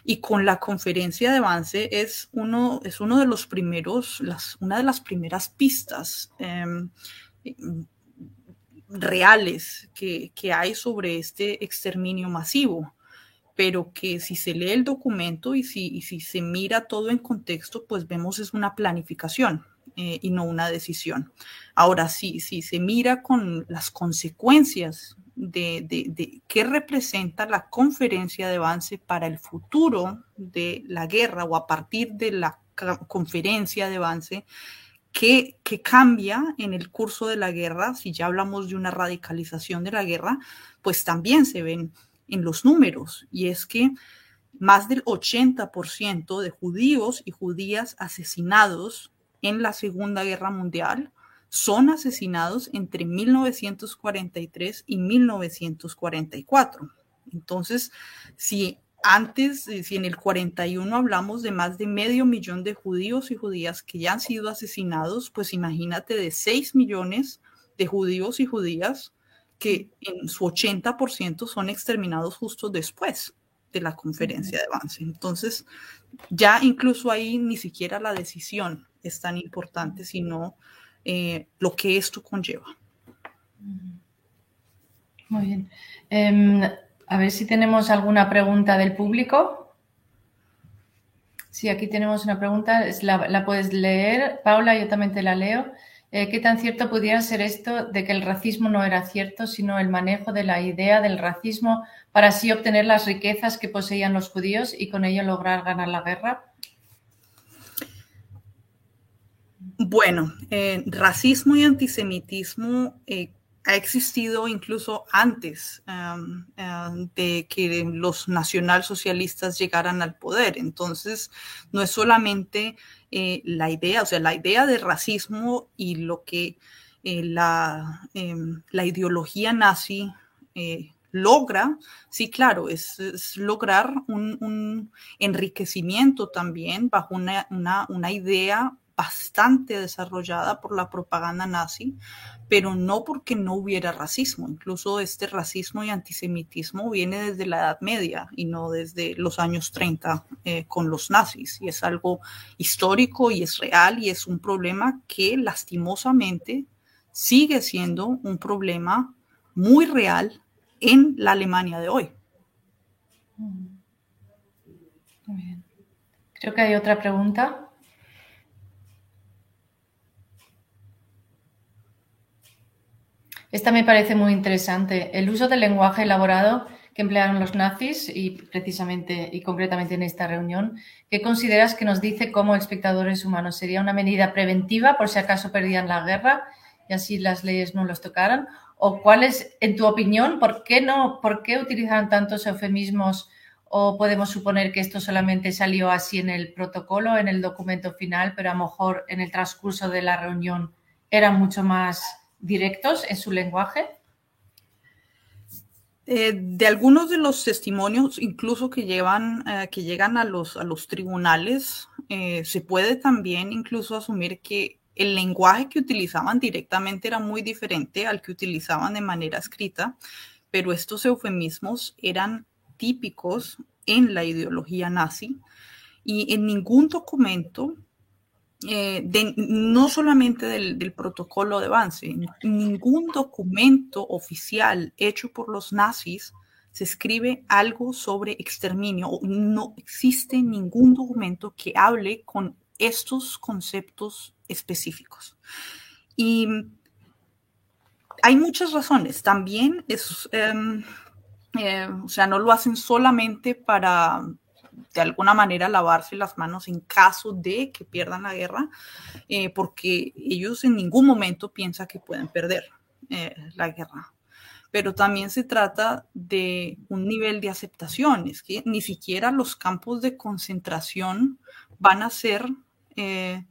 Y con la conferencia de avance es uno, es uno de los primeros, las, una de las primeras pistas. Em, reales que, hay sobre este exterminio masivo, pero que si se lee el documento y si, si se mira todo en contexto, pues vemos es una planificación eh, y no una decisión. Ahora, sí, si se mira con las consecuencias de, de, qué representa la conferencia de avance para el futuro de la guerra o a partir de la conferencia de avance, ¿Qué, cambia en el curso de la guerra? Si ya hablamos de una radicalización de la guerra, pues también se ven en los números. Y es que más del 80% de judíos y judías asesinados en la Segunda Guerra Mundial son asesinados entre 1943 y 1944. Entonces, si antes, eh, si en el 41 hablamos de más de medio millón de judíos y judías que ya han sido asesinados, pues imagínate de 6 millones de judíos y judías que en su 80% son exterminados justo después de la conferencia de avance. Entonces, ya incluso ahí ni siquiera la decisión es tan importante, sino eh, lo que esto conlleva. Muy bien. Em, a ver si tenemos alguna pregunta del público. Sí, aquí tenemos una pregunta, la, puedes leer. Paula, yo también te la leo. Eh, ¿Qué tan cierto pudiera ser esto de que el racismo no era cierto, sino el manejo de la idea del racismo para así obtener las riquezas que poseían los judíos y con ello lograr ganar la guerra? Bueno, eh, racismo y antisemitismo eh, ha existido incluso antes de que los nacionalsocialistas llegaran al poder. Entonces, no es solamente eh, la idea, o sea, la idea de racismo y lo que la, em, la, ideología nazi logra, sí, claro, es, lograr un, enriquecimiento también bajo una, una idea bastante desarrollada por la propaganda nazi, pero no porque no hubiera racismo. Incluso este racismo y antisemitismo viene desde la Edad Media y no desde los años 30 eh, con los nazis. Y es algo histórico y es real y es un problema que lastimosamente sigue siendo un problema muy real en la Alemania de hoy. Bien. Creo que hay otra pregunta. Esta me parece muy interesante. El uso del lenguaje elaborado que emplearon los nazis y precisamente y concretamente en esta reunión, ¿qué consideras que nos dice como espectadores humanos? ¿Sería una medida preventiva por si acaso perdían la guerra y así las leyes no los tocaran? ¿O cuál es, en tu opinión, por qué no, por qué utilizan tantos eufemismos o podemos suponer que esto solamente salió así en el protocolo, en el documento final, pero a lo mejor en el transcurso de la reunión eran mucho más directos en su lenguaje? Eh, de algunos de los testimonios, incluso que, llevan, eh, que llegan a los, a los tribunales, eh, se puede también incluso asumir que el lenguaje que utilizaban directamente era muy diferente al que utilizaban de manera escrita, pero estos eufemismos eran típicos en la ideología nazi y en ningún documento eh, no solamente del, protocolo de avance, ningún documento oficial hecho por los nazis se escribe algo sobre exterminio. No existe ningún documento que hable con estos conceptos específicos. Y hay muchas razones. También em, eh, o sea, no lo hacen solamente para de alguna manera lavarse las manos en caso de que pierdan la guerra, eh, porque ellos en ningún momento piensan que pueden perder eh, la guerra. Pero también se trata de un nivel de aceptación, es que ni siquiera los campos de concentración van a ser eh,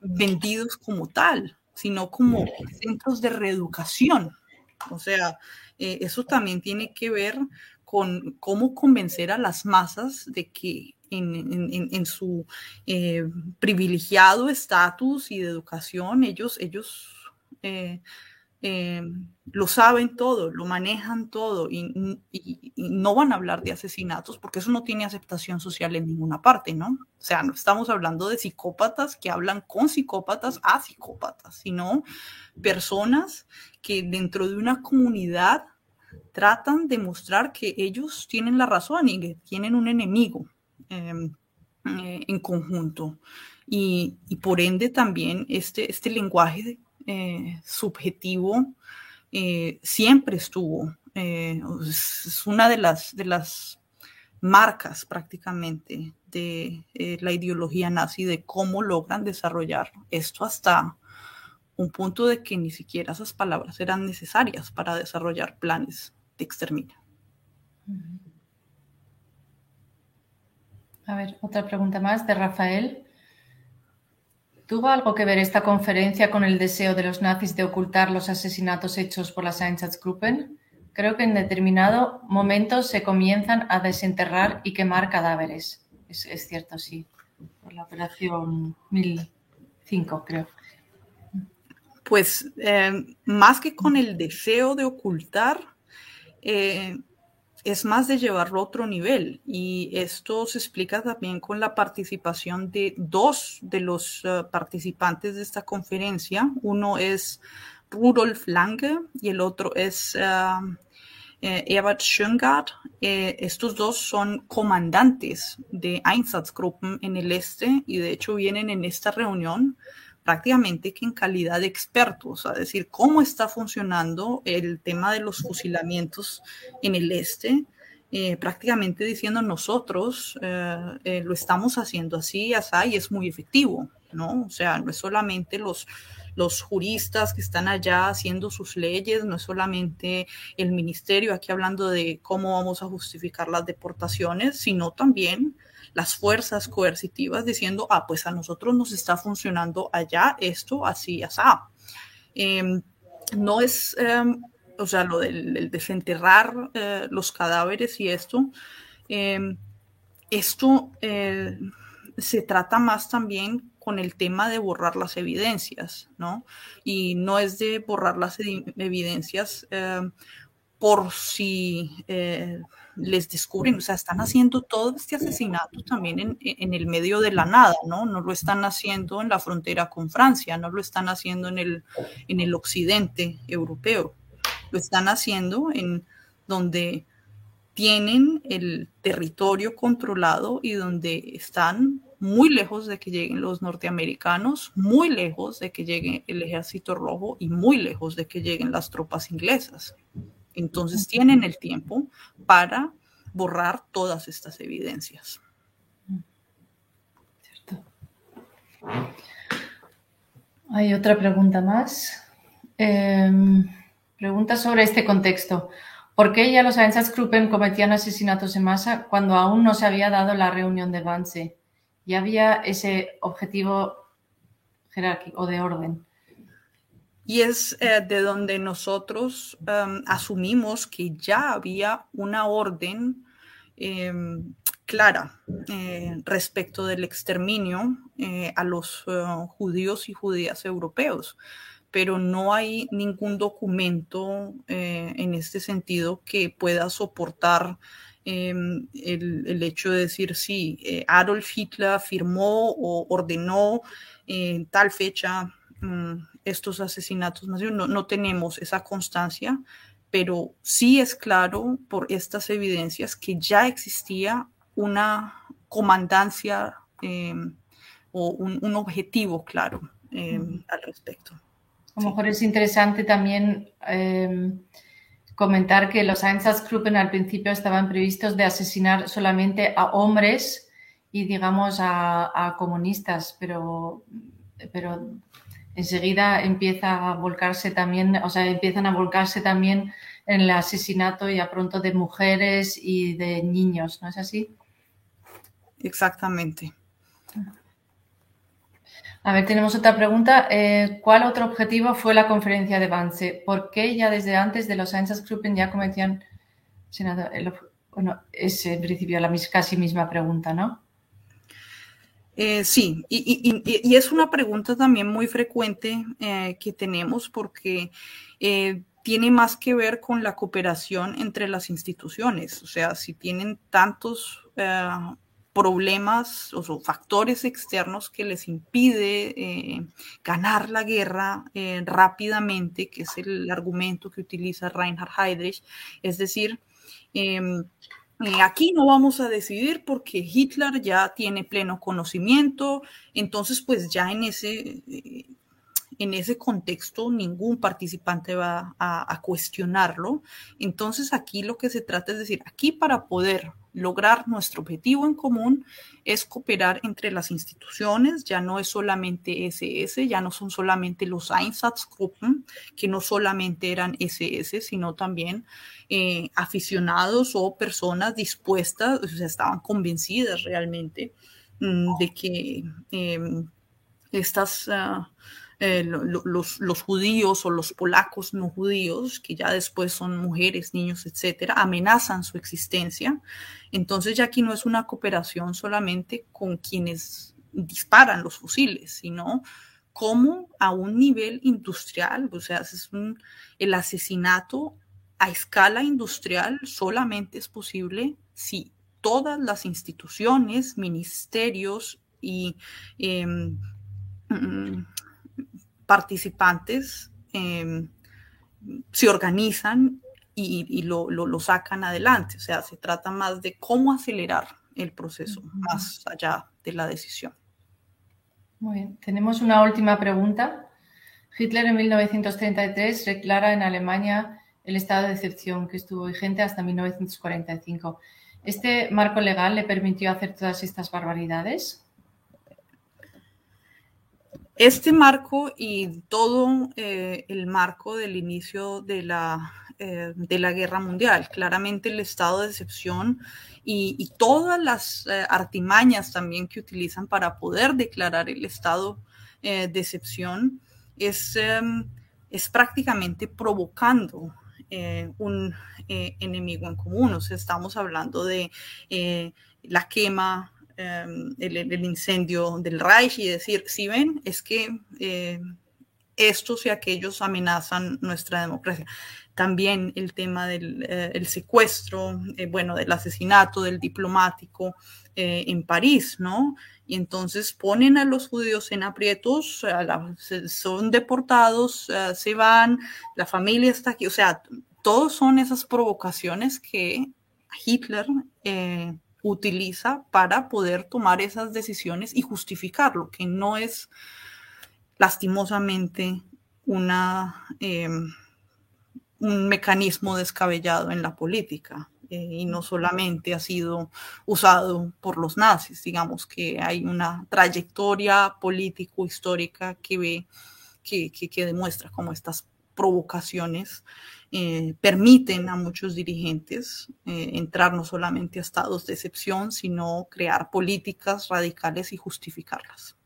vendidos como tal, sino como centros de reeducación. O sea, eso también tiene que ver con cómo convencer a las masas de que en, su eh, privilegiado estatus y de educación, ellos, ellos eh, eh, lo saben todo, lo manejan todo y, no van a hablar de asesinatos porque eso no tiene aceptación social en ninguna parte, ¿no? O sea, no estamos hablando de psicópatas que hablan con psicópatas a psicópatas, sino personas que dentro de una comunidad tratan de mostrar que ellos tienen la razón y que tienen un enemigo em, eh, en conjunto. Y, por ende también este, este lenguaje eh, subjetivo eh, siempre estuvo. es una de las, de las marcas prácticamente de la ideología nazi, de cómo logran desarrollar esto hasta un punto de que ni siquiera esas palabras eran necesarias para desarrollar planes A ver, otra pregunta más de Rafael. ¿Tuvo algo que ver esta conferencia con el deseo de los nazis de ocultar los asesinatos hechos por las Einsatzgruppen? Creo que en determinado momento se comienzan a desenterrar y quemar cadáveres. Es, es cierto, sí. Por la operación 1005, creo. Pues eh, más que con el deseo de ocultar, eh, es más de llevarlo a otro nivel. Y esto se explica también con la participación de dos de los eh, participantes de esta conferencia. Uno es Rudolf Lange y el otro es Ebert Schöngard. estos dos son comandantes de Einsatzgruppen en el este y de hecho vienen en esta reunión prácticamente que en calidad de expertos, a decir, cómo está funcionando el tema de los fusilamientos en el este, eh, prácticamente diciendo nosotros eh, eh, lo estamos haciendo así, así, y es muy efectivo, ¿no? O sea, no es solamente los, los juristas que están allá haciendo sus leyes, no es solamente el ministerio aquí hablando de cómo vamos a justificar las deportaciones, sino también las fuerzas coercitivas diciendo, ah, pues a nosotros nos está funcionando allá esto, así, así. Em, no es, em, o sea, lo del, desenterrar eh, los cadáveres y esto, em, esto eh, se trata más también con el tema de borrar las evidencias, ¿no? Y no es de borrar las evidencias por si eh, les descubren, o sea, están haciendo todo este asesinato también en, en, el medio de la nada, ¿no? No lo están haciendo en la frontera con Francia, no lo están haciendo en el, en el occidente europeo, lo están haciendo en donde tienen el territorio controlado y donde están muy lejos de que lleguen los norteamericanos, muy lejos de que llegue el ejército rojo y muy lejos de que lleguen las tropas inglesas. Entonces tienen el tiempo para borrar todas estas evidencias. Hay otra pregunta más. Em, pregunta sobre este contexto. ¿Por qué ya los Einsatzgruppen cometían asesinatos en masa cuando aún no se había dado la reunión de Vance? Ya había ese objetivo jerárquico o de orden. Y es eh, de donde nosotros em, asumimos que ya había una orden em, clara eh, respecto del exterminio eh, a los judíos y judías europeos, pero no hay ningún documento en este sentido que pueda soportar em, el, el, hecho de decir si Adolf Hitler firmó o ordenó en tal fecha mm, estos asesinatos No, no tenemos esa constancia, pero sí es claro por estas evidencias que ya existía una comandancia em, o un, objetivo claro em, al respecto. A lo mejor es interesante también em, comentar que los Einsatzgruppen al principio estaban previstos de asesinar solamente a hombres y digamos a, a comunistas, pero, pero enseguida empieza a volcarse también, o sea, empiezan a volcarse también en el asesinato ya pronto de mujeres y de niños, ¿no es así? Exactamente. A ver, tenemos otra pregunta. Eh, ¿Cuál otro objetivo fue la conferencia de Vance? ¿Por qué ya desde antes de los Einsatzgruppen ya cometían... Bueno, es en principio la casi misma pregunta, ¿no? Eh, sí, y, es una pregunta también muy frecuente eh, que tenemos porque eh, tiene más que ver con la cooperación entre las instituciones. O sea, si tienen tantos problemas o factores externos que les impide ganar la guerra rápidamente, que es el argumento que utiliza Reinhard Heydrich, es decir, em, eh, aquí no vamos a decidir porque Hitler ya tiene pleno conocimiento, entonces pues ya en ese, eh, en ese contexto ningún participante va a, cuestionarlo. Entonces aquí lo que se trata es decir, aquí para poder lograr nuestro objetivo en común es cooperar entre las instituciones, ya no es solamente SS, ya no son solamente los Einsatzgruppen, que no solamente eran SS, sino también eh, aficionados o personas dispuestas, o sea, estaban convencidas realmente mm, de que em, estas... Ah, eh, los, los, judíos o los polacos no judíos, que ya después son mujeres, niños, etcétera, amenazan su existencia. Entonces ya aquí no es una cooperación solamente con quienes disparan los fusiles, sino como a un nivel industrial, o sea, es un, el asesinato a escala industrial solamente es posible si todas las instituciones, ministerios y em, mm, participantes em, se organizan y, lo, sacan adelante. O sea, se trata más de cómo acelerar el proceso, más allá de la decisión. Muy bien. Tenemos una última pregunta. Hitler en 1933 declara en Alemania el estado de excepción que estuvo vigente hasta 1945. ¿Este marco legal le permitió hacer todas estas barbaridades? Este marco y todo eh, el marco del inicio de la, eh, de la guerra mundial, claramente el estado de excepción y, todas las eh, artimañas también que utilizan para poder declarar el estado de excepción, es, em, es prácticamente provocando un enemigo en común. O sea, estamos hablando de la quema Em, el, incendio del Reich y decir, si ven, es que eh, estos y aquellos amenazan nuestra democracia. También el tema del eh, el eh, bueno, del asesinato del diplomático en París, ¿no? Y entonces ponen a los judíos en aprietos, son deportados, se van, la familia está aquí, o sea, todos son esas provocaciones que Hitler eh, utiliza para poder tomar esas decisiones y justificarlo, que no es lastimosamente una, em, un mecanismo descabellado en la política. Eh, y no solamente ha sido usado por los nazis, digamos que hay una trayectoria político-histórica que ve, que, que, demuestra cómo estas provocaciones eh, permiten a muchos dirigentes eh, entrar no solamente a estados de excepción, sino crear políticas radicales y justificarlas.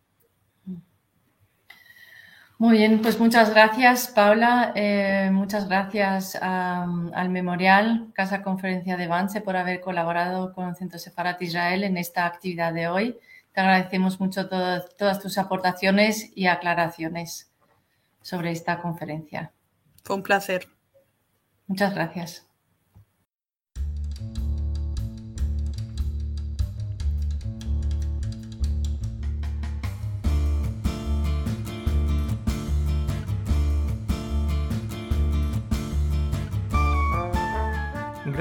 Muy bien, pues muchas gracias, Paula. Eh, muchas gracias al Memorial Casa Conferencia de Vance por haber colaborado con Centro Sefarat Israel en esta actividad de hoy. Te agradecemos mucho todas tus aportaciones y aclaraciones sobre esta conferencia. Fue un placer. Muchas gracias.